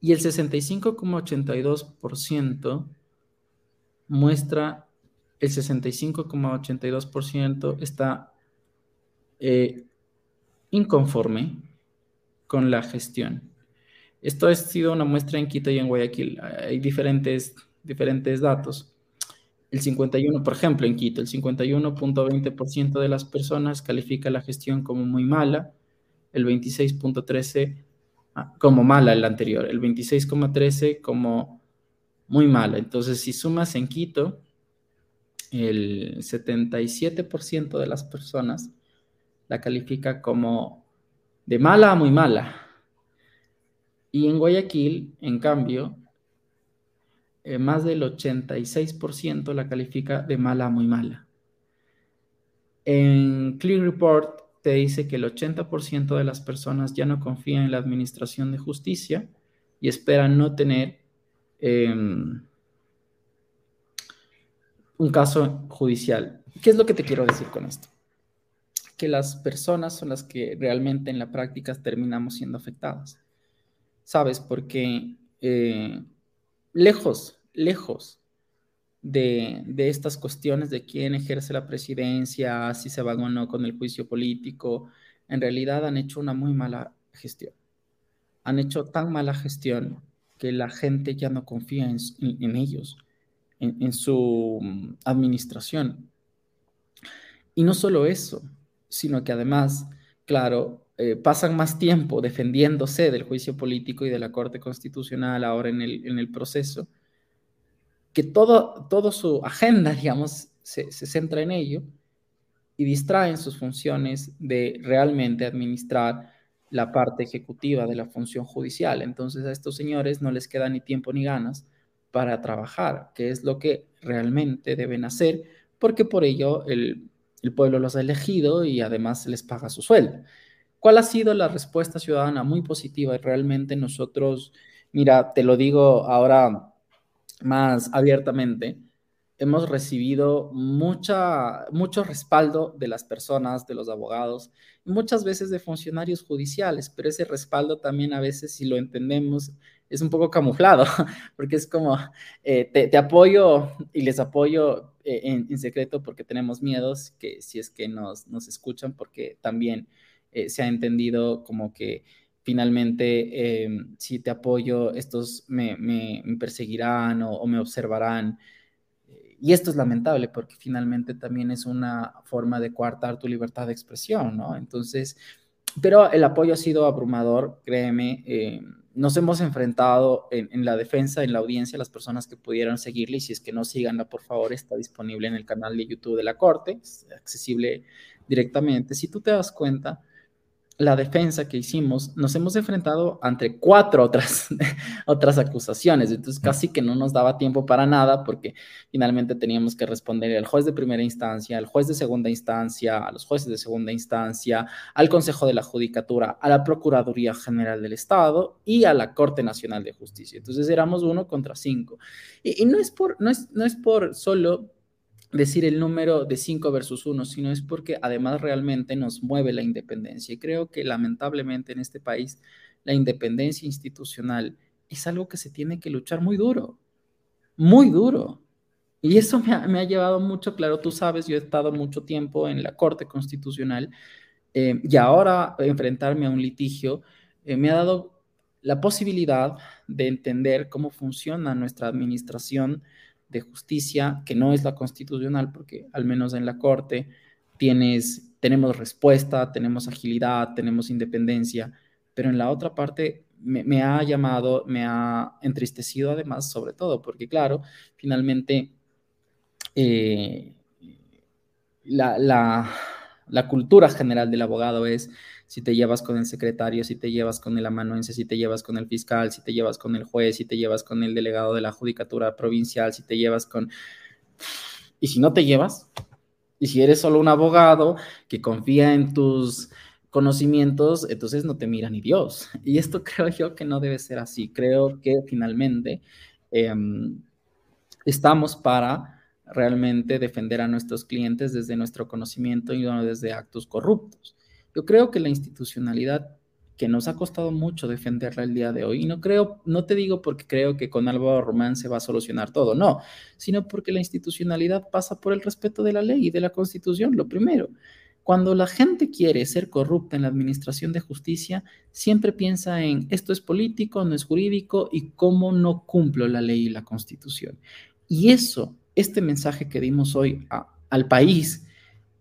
[SPEAKER 2] Y el 65,82% muestra, el 65,82% está eh, inconforme con la gestión. Esto ha sido una muestra en Quito y en Guayaquil. Hay diferentes, diferentes datos. El 51, por ejemplo, en Quito, el 51.20% de las personas califica la gestión como muy mala, el 26.13 ah, como mala el anterior, el 26.13 como muy mala. Entonces, si sumas en Quito, el 77% de las personas la califica como de mala a muy mala. Y en Guayaquil, en cambio, eh, más del 86% la califica de mala a muy mala. En Clear Report te dice que el 80% de las personas ya no confían en la administración de justicia y esperan no tener em, un caso judicial. ¿Qué es lo que te quiero decir con esto? Que las personas son las que realmente en la práctica terminamos siendo afectadas. ¿Sabes? Porque eh, lejos lejos de, estas cuestiones de quién ejerce la presidencia, si se van o no con el juicio político, en realidad han hecho una muy mala gestión. Han hecho tan mala gestión que la gente ya no confía en, ellos, en, su mm, administración. Y no solo eso, sino que además, claro, eh, pasan más tiempo defendiéndose del juicio político y de la Corte Constitucional ahora en el proceso, que todo, todo su agenda, digamos, se, centra en ello y distraen sus funciones de realmente administrar la parte ejecutiva de la función judicial. Entonces a estos señores no les queda ni tiempo ni ganas para trabajar, que es lo que realmente deben hacer, porque por ello el, el pueblo los ha elegido y además les paga su sueldo. ¿Cuál ha sido la respuesta ciudadana? Muy positiva y realmente nosotros, mira, te lo digo ahora más abiertamente, hemos recibido mucha, mucho respaldo de las personas, de los abogados, muchas veces de funcionarios judiciales, pero ese respaldo también a veces, si lo entendemos, es un poco camuflado, porque es como, eh, te, apoyo y les apoyo eh, en, secreto porque tenemos miedos que si es que nos, nos escuchan, porque también eh, se ha entendido como que finalmente, em, si te apoyo, estos me, perseguirán o, me observarán. Y esto es lamentable porque finalmente también es una forma de coartar tu libertad de expresión, ¿no? Entonces, pero el apoyo ha sido abrumador, créeme. Eh, nos hemos enfrentado en, la defensa, en la audiencia, las personas que pudieran seguirle, y si es que no síganla, por favor, está disponible en el canal de YouTube de la Corte, es accesible directamente. Si tú te das cuenta, la defensa que hicimos, nos hemos enfrentado ante cuatro otras, otras acusaciones. Entonces, casi que no nos daba tiempo para nada porque finalmente teníamos que responder al juez de primera instancia, al juez de segunda instancia, a los jueces de segunda instancia, al Consejo de la Judicatura, a la Procuraduría General del Estado y a la Corte Nacional de Justicia. Entonces, éramos uno contra cinco. Y, y no, es por, no, es, no es por solo decir el número de 5 versus 1, sino es porque además realmente nos mueve la independencia. Y creo que lamentablemente en este país la independencia institucional es algo que se tiene que luchar muy duro, muy duro. Y eso me ha, llevado mucho, claro, tú sabes, yo he estado mucho tiempo en la Corte Constitucional eh, y ahora enfrentarme a un litigio eh, me ha dado la posibilidad de entender cómo funciona nuestra administración de justicia, que no es la constitucional, porque al menos en la Corte tienes, tenemos respuesta, tenemos agilidad, tenemos independencia, pero en la otra parte me, ha llamado, me ha entristecido además, sobre todo, porque claro, finalmente eh, la, la cultura general del abogado es si te llevas con el secretario, si te llevas con el amanuense, si te llevas con el fiscal, si te llevas con el juez, si te llevas con el delegado de la judicatura provincial, si te llevas con... Y si no te llevas, y si eres solo un abogado que confía en tus conocimientos, entonces no te mira ni Dios. Y esto creo yo que no debe ser así. Creo que finalmente em, estamos para realmente defender a nuestros clientes desde nuestro conocimiento y no desde actos corruptos. Yo creo que la institucionalidad que nos ha costado mucho defenderla el día de hoy, y no creo, no te digo porque creo que con Álvaro Román se va a solucionar todo, no, sino porque la institucionalidad pasa por el respeto de la ley y de la constitución, lo primero. Cuando la gente quiere ser corrupta en la administración de justicia, siempre piensa en esto es político, no es jurídico y cómo no cumplo la ley y la constitución. Y eso, este mensaje que dimos hoy al país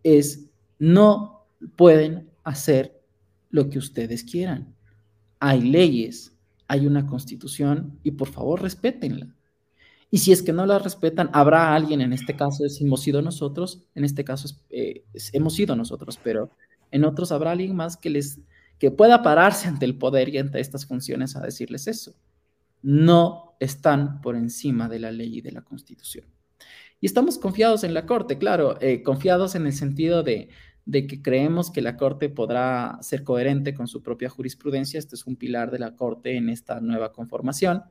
[SPEAKER 2] es no pueden hacer lo que ustedes quieran. Hay leyes, hay una constitución y por favor respétenla. Y si es que no la respetan, habrá alguien, en este caso hemos sido nosotros, en este caso eh, hemos sido nosotros, pero en otros habrá alguien más que les que pueda pararse ante el poder y ante estas funciones a decirles eso. No están por encima de la ley y de la constitución. Y estamos confiados en la Corte, claro, eh, confiados en el sentido de, de que creemos que la Corte podrá ser coherente con su propia jurisprudencia. Este es un pilar de la Corte en esta nueva conformación,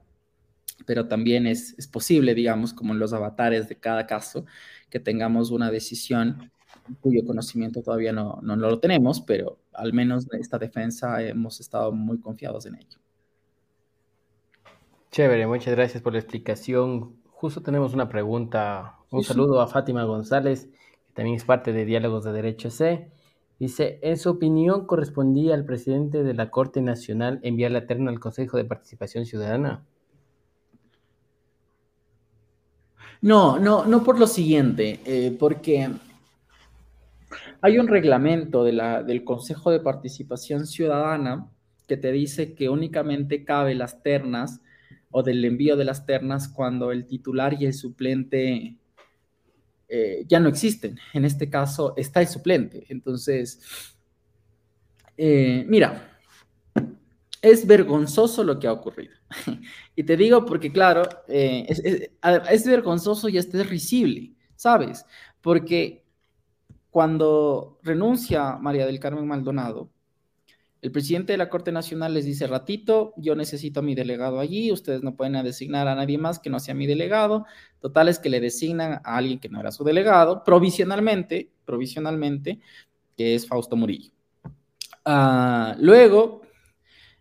[SPEAKER 2] pero también es, posible, digamos, como en los avatares de cada caso, que tengamos una decisión cuyo conocimiento todavía no, no, lo tenemos, pero al menos en esta defensa hemos estado muy confiados en ello.
[SPEAKER 1] Chévere, muchas gracias por la explicación. Justo tenemos una pregunta. Un saludo a Fátima González también es parte de Diálogos de Derecho C. Dice, en su opinión, ¿correspondía al presidente de la Corte Nacional enviar la terna al Consejo de Participación Ciudadana?
[SPEAKER 2] No, no, no por lo siguiente, eh, porque hay un reglamento de la, del Consejo de Participación Ciudadana que te dice que únicamente cabe las ternas o del envío de las ternas cuando el titular y el suplente eh, ya no existen. En este caso está el suplente. Entonces, eh, mira, es vergonzoso lo que ha ocurrido. y te digo porque, claro, eh, es, vergonzoso y es risible, ¿sabes? Porque cuando renuncia María del Carmen Maldonado, el presidente de la Corte Nacional les dice, ratito, yo necesito a mi delegado allí, ustedes no pueden designar a nadie más que no sea mi delegado. Total es que le designan a alguien que no era su delegado, provisionalmente, provisionalmente, que es Fausto Murillo. Ah, luego,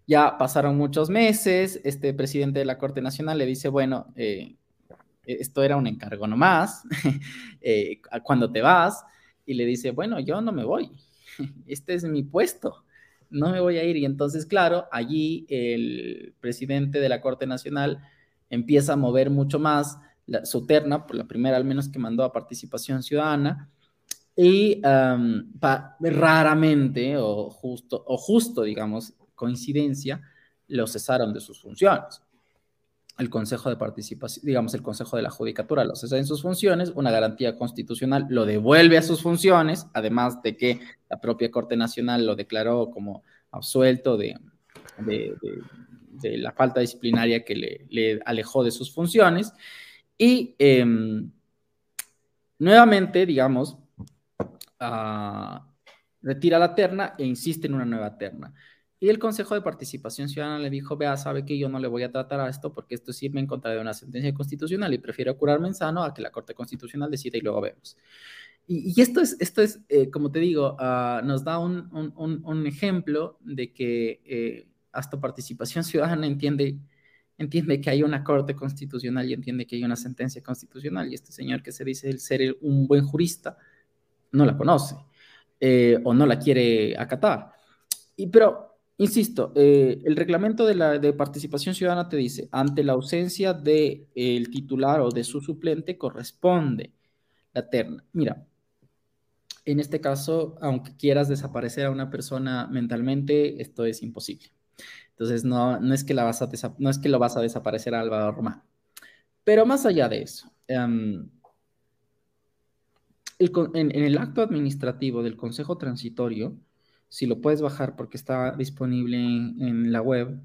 [SPEAKER 2] ya pasaron muchos meses, este presidente de la Corte Nacional le dice, bueno, eh, esto era un encargo nomás, eh, cuando te vas, y le dice, bueno, yo no me voy, este es mi puesto no me voy a ir. Y entonces, claro, allí el presidente de la Corte Nacional empieza a mover mucho más su terna, por la primera al menos que mandó a participación ciudadana, y raramente, o justo, o justo, digamos, coincidencia, lo cesaron de sus funciones el Consejo de Participación, digamos, el Consejo de la Judicatura lo cesa en sus funciones, una garantía constitucional lo devuelve a sus funciones, además de que la propia Corte Nacional lo declaró como absuelto de, de, la falta disciplinaria que le, alejó de sus funciones. Y em, nuevamente, digamos, ah, retira la terna e insiste en una nueva terna. Y el Consejo de Participación Ciudadana le dijo, vea, sabe que yo no le voy a tratar a esto porque esto sirve en contra de una sentencia constitucional y prefiero curarme en sano a que la Corte Constitucional decida y luego vemos. Y, esto es, esto es eh, como te digo, ah, nos da un, un, un, ejemplo de que eh, hasta participación ciudadana entiende, entiende que hay una corte constitucional y entiende que hay una sentencia constitucional. Y este señor que se dice ser un buen jurista no la conoce eh, o no la quiere acatar. Y, pero, insisto, el reglamento de, la, de participación ciudadana te dice, ante la ausencia del el titular o de su suplente corresponde la terna. Mira, en este caso, aunque quieras desaparecer a una persona mentalmente, esto es imposible. Entonces, no, no, es, que la vas a no es que lo vas a desaparecer a Álvaro Román. Pero más allá de eso, em, en, el acto administrativo del Consejo Transitorio, si lo puedes bajar porque está disponible en, la web,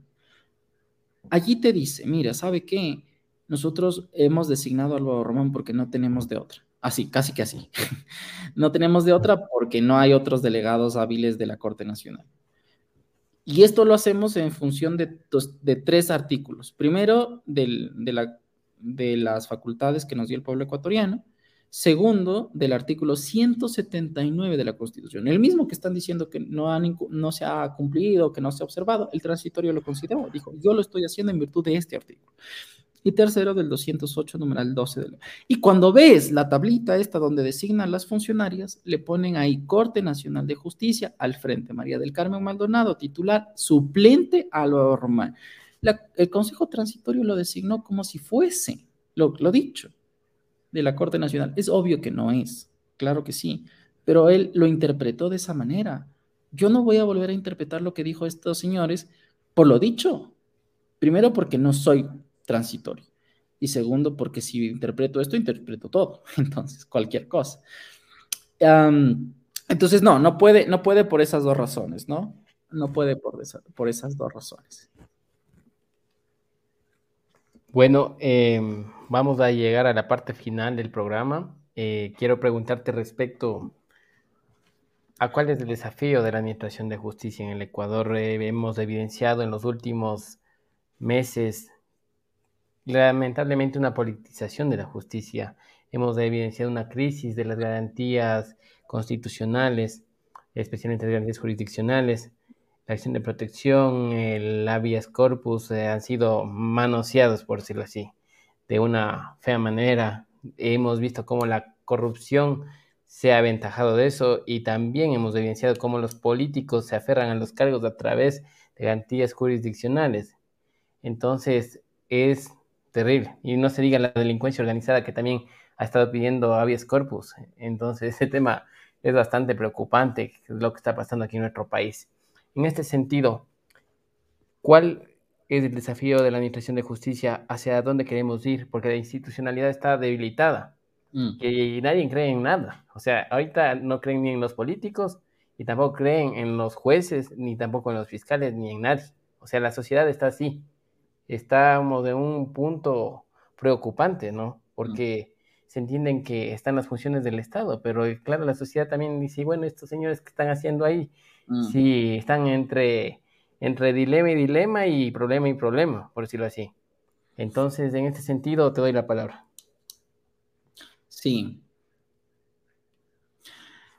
[SPEAKER 2] allí te dice, mira, ¿sabe qué? Nosotros hemos designado a Álvaro Román porque no tenemos de otra. Así, casi que así. no tenemos de otra porque no hay otros delegados hábiles de la Corte Nacional. Y esto lo hacemos en función de, tres artículos. Primero, de las facultades que nos dio el pueblo ecuatoriano. Segundo, del artículo 179 de la Constitución. El mismo que están diciendo que no, no se ha cumplido, que no se ha observado, el transitorio lo consideró. Dijo, yo lo estoy haciendo en virtud de este artículo y tercero del 208, numeral 12. De Y cuando ves la tablita esta donde designan las funcionarias, le ponen ahí Corte Nacional de Justicia al frente, María del Carmen Maldonado, titular, suplente a lo normal. el Consejo Transitorio lo designó como si fuese lo dicho de la Corte Nacional. Es obvio que no es, claro que sí, pero él lo interpretó de esa manera. Yo no voy a volver a interpretar lo que dijo estos señores por lo dicho. Primero porque no soy transitorio. Y segundo, porque si interpreto esto, interpreto todo. Entonces, cualquier cosa. entonces, no, no puede, no puede por esas dos razones, ¿no? No puede por, por esas dos razones.
[SPEAKER 1] Bueno, em, vamos a llegar a la parte final del programa. Eh, quiero preguntarte respecto a cuál es el desafío de la Administración de Justicia en el Ecuador. Eh, hemos evidenciado en los últimos meses lamentablemente una politización de la justicia. Hemos evidenciado una crisis de las garantías constitucionales, especialmente las garantías jurisdiccionales. La acción de protección, el habeas corpus eh, han sido manoseados, por decirlo así, de una fea manera. Hemos visto cómo la corrupción se ha aventajado de eso y también hemos evidenciado cómo los políticos se aferran a los cargos a través de garantías jurisdiccionales. Entonces, es terrible. Y no se diga la delincuencia organizada que también ha estado pidiendo habeas corpus. Entonces, ese tema es bastante preocupante, lo que está pasando aquí en nuestro país. En este sentido, ¿cuál es el desafío de la Administración de Justicia? ¿Hacia dónde queremos ir? Porque la institucionalidad está debilitada mm. y nadie cree en nada. O sea, ahorita no creen ni en los políticos, y tampoco creen en los jueces, ni tampoco en los fiscales, ni en nadie. O sea, la sociedad está así estamos de un punto preocupante, ¿no? Porque se entienden que están las funciones del Estado, pero eh, claro, la sociedad también dice, bueno, estos señores que están haciendo ahí, sí, están entre, entre dilema y dilema y problema y problema, por decirlo así. Entonces, en este sentido, te doy la palabra.
[SPEAKER 2] Sí,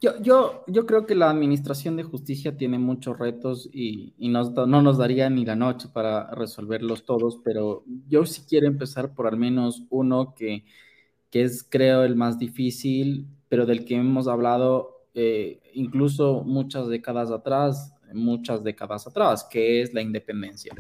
[SPEAKER 2] yo, yo, yo creo que la administración de justicia tiene muchos retos y, no nos daría ni la noche para resolverlos todos, pero yo sí quiero empezar por al menos uno que, es, creo, el más difícil, pero del que hemos hablado eh, incluso muchas décadas atrás, muchas décadas atrás, que es la independencia.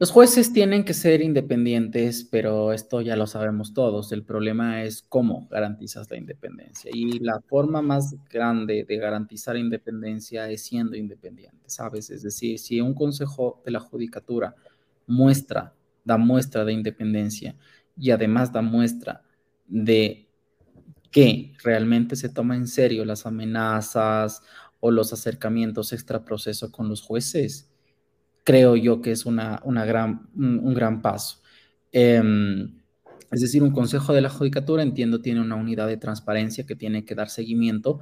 [SPEAKER 2] Los jueces tienen que ser independientes, pero esto ya lo sabemos todos. El problema es cómo garantizas la independencia. Y la forma más grande de garantizar independencia es siendo independiente, ¿sabes? Es decir, si un consejo de la judicatura muestra, da muestra de independencia y además da muestra de que realmente se toma en serio las amenazas o los acercamientos extraproceso con los jueces, creo yo que es una, una gran, un, gran paso. Em, es decir, un consejo de la judicatura, entiendo, tiene una unidad de transparencia que tiene que dar seguimiento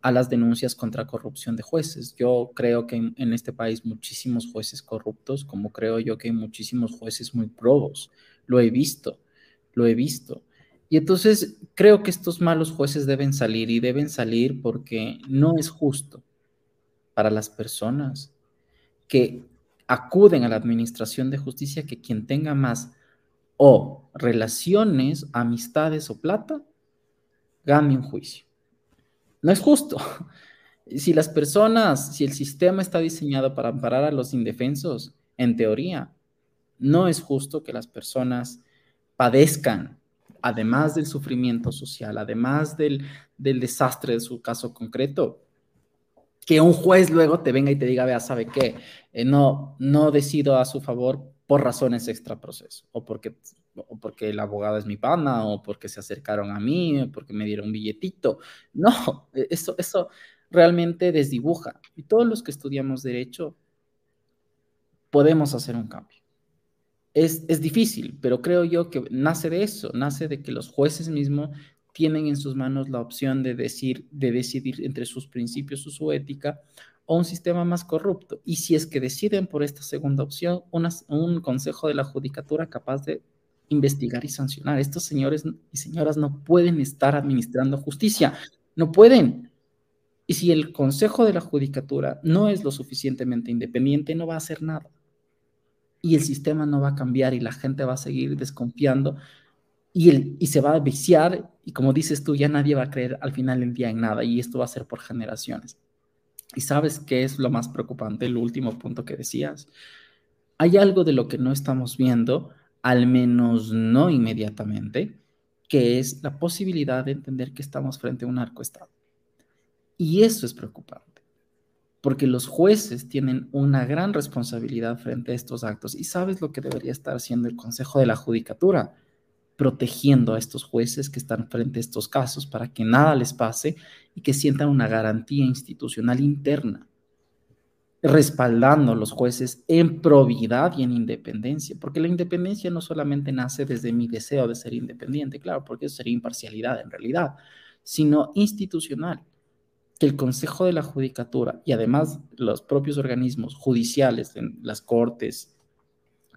[SPEAKER 2] a las denuncias contra corrupción de jueces. Yo creo que en, en, este país muchísimos jueces corruptos, como creo yo que hay muchísimos jueces muy probos. Lo he visto, lo he visto. Y entonces creo que estos malos jueces deben salir y deben salir porque no es justo para las personas que acuden a la administración de justicia que quien tenga más o relaciones, amistades o plata, gane un juicio. No es justo. Si las personas, si el sistema está diseñado para amparar a los indefensos, en teoría, no es justo que las personas padezcan, además del sufrimiento social, además del, desastre de su caso concreto, que un juez luego te venga y te diga, vea, ¿sabe qué? Eh, no, no decido a su favor por razones extraproceso, o porque, o porque el abogado es mi pana, o porque se acercaron a mí, o porque me dieron un billetito. No, e, eso, eso realmente desdibuja. Y todos los que estudiamos derecho podemos hacer un cambio. Es, es difícil, pero creo yo que nace de eso, nace de que los jueces mismos tienen en sus manos la opción de, decir, de decidir entre sus principios o su ética o un sistema más corrupto. Y si es que deciden por esta segunda opción, un consejo de la judicatura capaz de investigar y sancionar. Estos señores y señoras no pueden estar administrando justicia, no pueden. Y si el consejo de la judicatura no es lo suficientemente independiente, no va a hacer nada. Y el sistema no va a cambiar y la gente va a seguir desconfiando y, y se va a viciar y como dices tú, ya nadie va a creer al final del día en nada y esto va a ser por generaciones. Y sabes qué es lo más preocupante, el último punto que decías. Hay algo de lo que no estamos viendo, al menos no inmediatamente, que es la posibilidad de entender que estamos frente a un arcoestado. Y eso es preocupante, porque los jueces tienen una gran responsabilidad frente a estos actos. ¿Y sabes lo que debería estar haciendo el Consejo de la Judicatura? protegiendo a estos jueces que están frente a estos casos para que nada les pase y que sientan una garantía institucional interna, respaldando a los jueces en probidad y en independencia, porque la independencia no solamente nace desde mi deseo de ser independiente, claro, porque eso sería imparcialidad en realidad, sino institucional, que el Consejo de la Judicatura y además los propios organismos judiciales, las cortes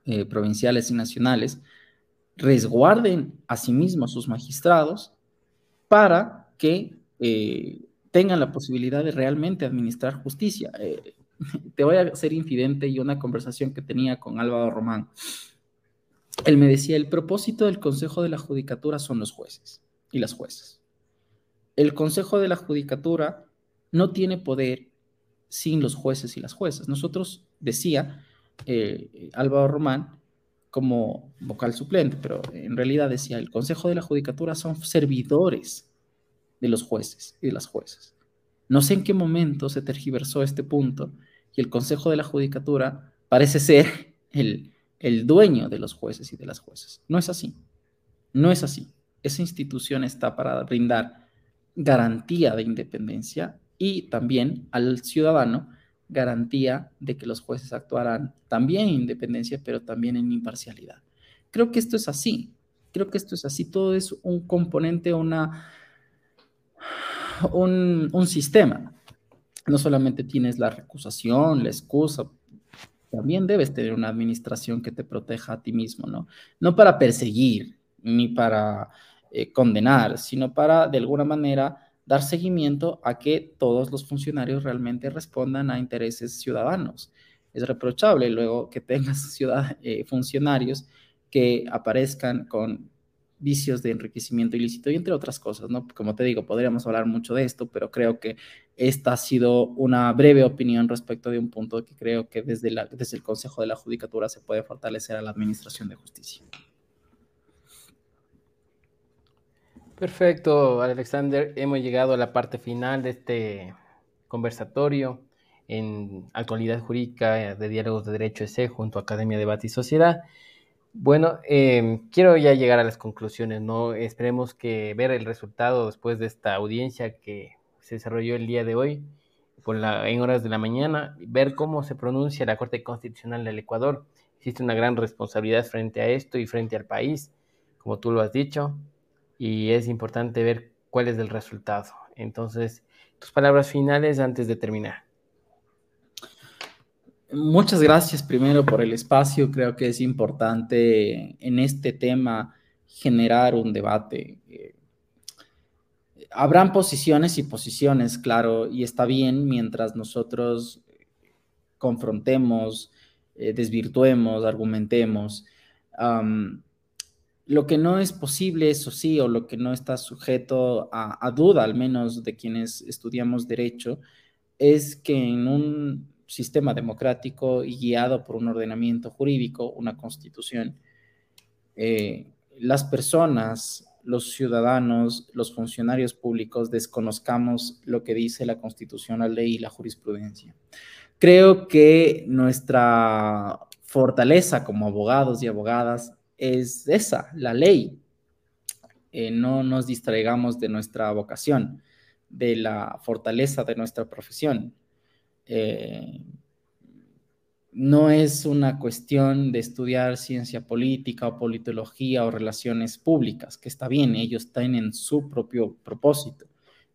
[SPEAKER 2] eh, provinciales y nacionales, resguarden a sí mismos a sus magistrados para que eh, tengan la posibilidad de realmente administrar justicia. Eh, te voy a hacer infidente y una conversación que tenía con Álvaro Román. Él me decía, el propósito del Consejo de la Judicatura son los jueces y las jueces. El Consejo de la Judicatura no tiene poder sin los jueces y las juezas. Nosotros, decía eh, Álvaro Román, como vocal suplente, pero en realidad decía, el Consejo de la Judicatura son servidores de los jueces y de las jueces. No sé en qué momento se tergiversó este punto y el Consejo de la Judicatura parece ser el, el dueño de los jueces y de las jueces. No es así. No es así. Esa institución está para brindar garantía de independencia y también al ciudadano garantía de que los jueces actuarán también en independencia, pero también en imparcialidad. Creo que esto es así, creo que esto es así, todo es un componente, una, un, sistema. No solamente tienes la recusación, la excusa, también debes tener una administración que te proteja a ti mismo, ¿no? No para perseguir ni para eh, condenar, sino para, de alguna manera, dar seguimiento a que todos los funcionarios realmente respondan a intereses ciudadanos. Es reprochable luego que tengas ciudad, eh, funcionarios que aparezcan con vicios de enriquecimiento ilícito y entre otras cosas, ¿no? Como te digo, podríamos hablar mucho de esto, pero creo que esta ha sido una breve opinión respecto de un punto que creo que desde, el Consejo de la Judicatura se puede fortalecer a la Administración de Justicia.
[SPEAKER 1] Perfecto, Alexander. Hemos llegado a la parte final de este conversatorio en actualidad jurídica de diálogos de derecho ESE junto a Academia Debate y Sociedad. Bueno, em, quiero ya llegar a las conclusiones, ¿no? Esperemos que ver el resultado después de esta audiencia que se desarrolló el día de hoy por la, en horas de la mañana, ver cómo se pronuncia la Corte Constitucional del Ecuador. Existe una gran responsabilidad frente a esto y frente al país, como tú lo has dicho, y es importante ver cuál es el resultado. Entonces, tus palabras finales antes de terminar.
[SPEAKER 2] Muchas gracias primero por el espacio. Creo que es importante en este tema generar un debate. habrán posiciones y posiciones, claro, y está bien mientras nosotros confrontemos, eh, desvirtuemos, argumentemos. Lo que no es posible, eso sí, o lo que no está sujeto a duda, al menos de quienes estudiamos derecho, es que en un sistema democrático y guiado por un ordenamiento jurídico, una constitución, eh, las personas, los ciudadanos, los funcionarios públicos desconozcamos lo que dice la constitución, la ley y la jurisprudencia. Creo que nuestra fortaleza como abogados y abogadas es esa, la ley. Eh, no nos distraigamos de nuestra vocación, de la fortaleza de nuestra profesión. Eh, no es una cuestión de estudiar ciencia política o politología o relaciones públicas, que está bien, ellos tienen su propio propósito.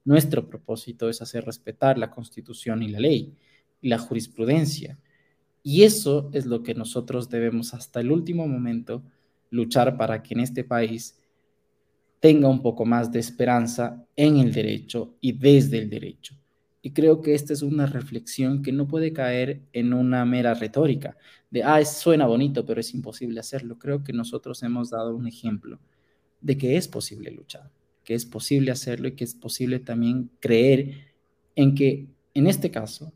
[SPEAKER 2] Nuestro propósito es hacer respetar la constitución y la ley y la jurisprudencia. Y eso es lo que nosotros debemos hasta el último momento luchar para que en este país tenga un poco más de esperanza en el derecho y desde el derecho. Y creo que esta es una reflexión que no puede caer en una mera retórica de, ah, suena bonito, pero es imposible hacerlo. Creo que nosotros hemos dado un ejemplo de que es posible luchar, que es posible hacerlo y que es posible también creer en que, en este caso,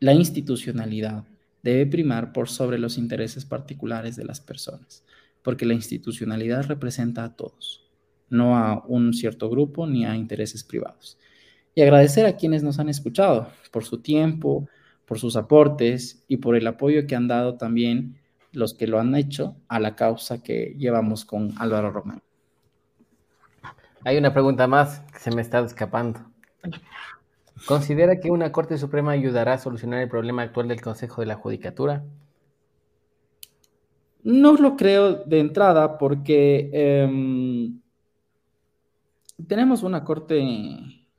[SPEAKER 2] la institucionalidad debe primar por sobre los intereses particulares de las personas, porque la institucionalidad representa a todos, no a un cierto grupo ni a intereses privados y agradecer a quienes nos han escuchado por su tiempo, por sus aportes y por el apoyo que han dado también los que lo han hecho a la causa que llevamos con Álvaro Román.
[SPEAKER 1] Hay una pregunta más que se me está escapando. ¿Considera que una Corte Suprema ayudará a solucionar el problema actual del Consejo de la Judicatura?
[SPEAKER 2] No lo creo de entrada porque em, tenemos una Corte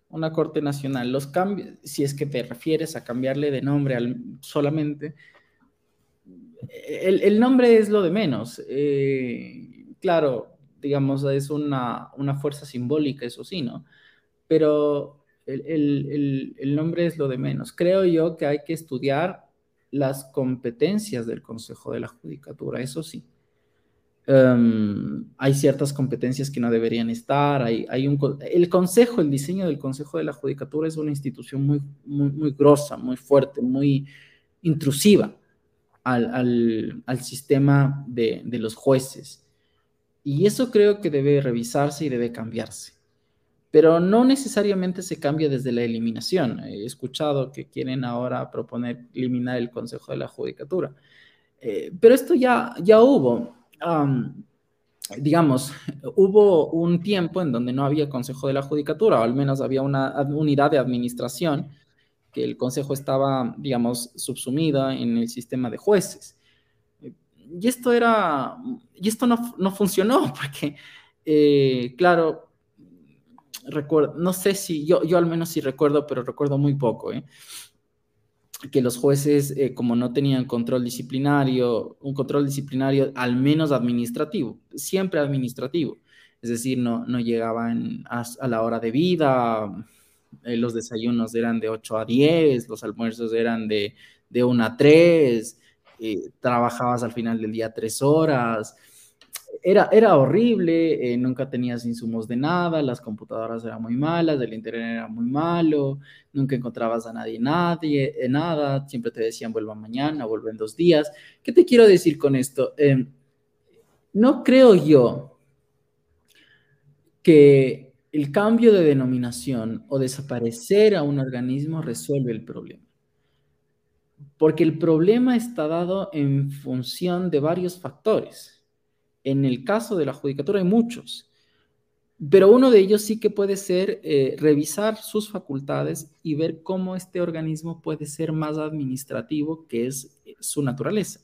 [SPEAKER 2] una Corte Nacional, los cambios, si es que te refieres a cambiarle de nombre solamente, el, nombre es lo de menos. Eh, claro, digamos, es una, fuerza simbólica, eso sí, ¿no? Pero el, nombre es lo de menos. Creo yo que hay que estudiar las competencias del Consejo de la Judicatura, eso sí. Em, hay ciertas competencias que no deberían estar. Hay, un, el Consejo, el diseño del Consejo de la Judicatura es una institución muy, muy, muy grosa, muy fuerte, muy intrusiva al, al, sistema de, de, los jueces. Y eso creo que debe revisarse y debe cambiarse. Pero no necesariamente se cambia desde la eliminación. He escuchado que quieren ahora proponer eliminar el Consejo de la Judicatura. Eh, pero esto ya, ya hubo digamos, hubo un tiempo en donde no había Consejo de la Judicatura, o al menos había una unidad de administración, que el Consejo estaba, digamos, subsumida en el sistema de jueces. Y esto era, y esto no, no funcionó, porque, eh, claro, no sé si, yo, yo al menos sí recuerdo, pero recuerdo muy poco, ¿eh? que los jueces, eh, como no tenían control disciplinario, un control disciplinario al menos administrativo, siempre administrativo, es decir, no, no llegaban a, la hora de vida, eh, los desayunos eran de 8 a 10, los almuerzos eran de, de 1 a 3, eh, trabajabas al final del día 3 horas, era, era horrible, nunca tenías insumos de nada, las computadoras eran muy malas, el internet era muy malo, nunca encontrabas a nadie, nadie, nada, siempre te decían vuelva mañana, vuelva en dos días. ¿Qué te quiero decir con esto? Em, no creo yo que el cambio de denominación o desaparecer a un organismo resuelve el problema. porque el problema está dado en función de varios factores. En el caso de la judicatura hay muchos, pero uno de ellos sí que puede ser eh, revisar sus facultades y ver cómo este organismo puede ser más administrativo, que es eh, su naturaleza.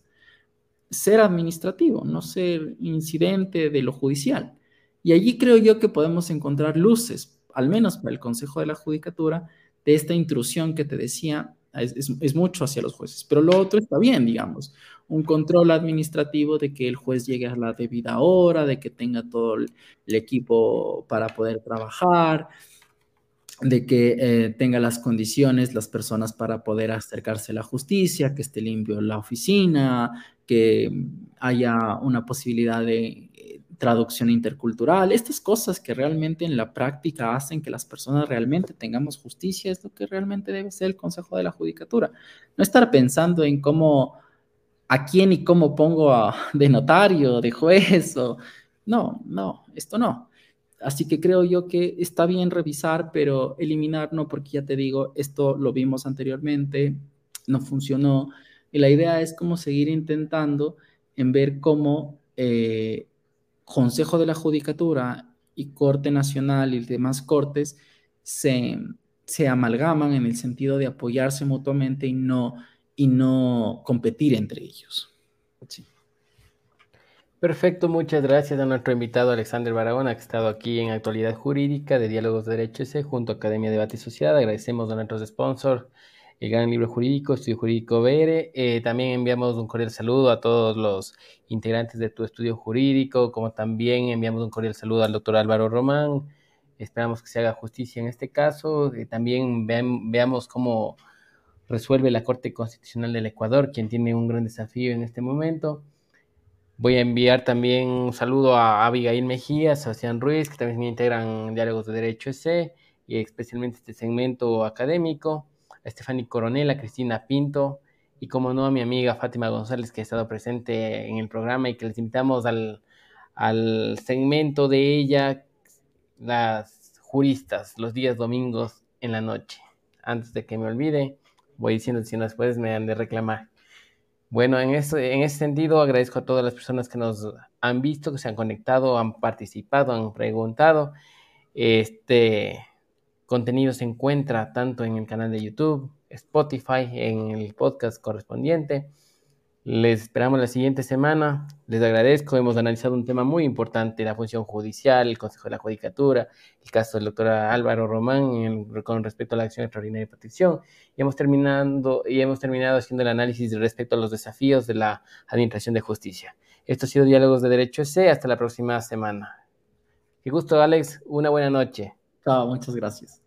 [SPEAKER 2] Ser administrativo, no ser incidente de lo judicial. Y allí creo yo que podemos encontrar luces, al menos para el Consejo de la Judicatura, de esta intrusión que te decía, es, mucho hacia los jueces. Pero lo otro está bien, digamos, un control administrativo de que el juez llegue a la debida hora, de que tenga todo el, equipo para poder trabajar, de que eh, tenga las condiciones, las personas para poder acercarse a la justicia, que esté limpio la oficina, que haya una posibilidad de traducción intercultural, estas cosas que realmente en la práctica hacen que las personas realmente tengamos justicia, es lo que realmente debe ser el Consejo de la Judicatura. No estar pensando en cómo, a quién y cómo pongo a, de notario, de juez, o no, no, esto no. Así que creo yo que está bien revisar, pero eliminar no, porque ya te digo, esto lo vimos anteriormente, no funcionó. Y la idea es cómo seguir intentando en ver cómo eh, Consejo de la Judicatura y Corte Nacional y demás cortes se, amalgaman en el sentido de apoyarse mutuamente y no, y no competir entre ellos.
[SPEAKER 1] Perfecto, muchas gracias a nuestro invitado Alexander Barahona, que ha estado aquí en Actualidad Jurídica de Diálogos de Derecho S junto a Academia de Debate y Sociedad. Agradecemos a nuestros sponsors el Gran Libro Jurídico, Estudio Jurídico BR. Eh, también enviamos un cordial saludo a todos los integrantes de tu estudio jurídico, como también enviamos un cordial saludo al doctor Álvaro Román. Esperamos que se haga justicia en este caso. Eh, también veamos cómo resuelve la Corte Constitucional del Ecuador, quien tiene un gran desafío en este momento. Voy a enviar también un saludo a Abigail Mejía, Sebastián Ruiz, que también integran Diálogos de Derecho S, y especialmente este segmento académico a Stephanie Coronel, a Cristina Pinto y como no a mi amiga Fátima González que ha estado presente en el programa y que les invitamos al, al segmento de ella, las juristas, los días domingos en la noche. Antes de que me olvide, voy diciendo si no después me han de reclamar. Bueno, en ese, en ese sentido agradezco a todas las personas que nos han visto, que se han conectado, han participado, han preguntado. Este, contenido se encuentra tanto en el canal de YouTube, Spotify, en el podcast correspondiente. Les esperamos la siguiente semana. Les agradezco. Hemos analizado un tema muy importante, la función judicial, el Consejo de la Judicatura, el caso del doctor Álvaro Román con respecto a la acción extraordinaria de protección. Y hemos, terminando, y hemos terminado haciendo el análisis respecto a los desafíos de la Administración de Justicia. Esto ha sido Diálogos de Derecho C. Hasta la próxima semana. Qué gusto, Alex. Una buena noche.
[SPEAKER 2] Muchas gracias.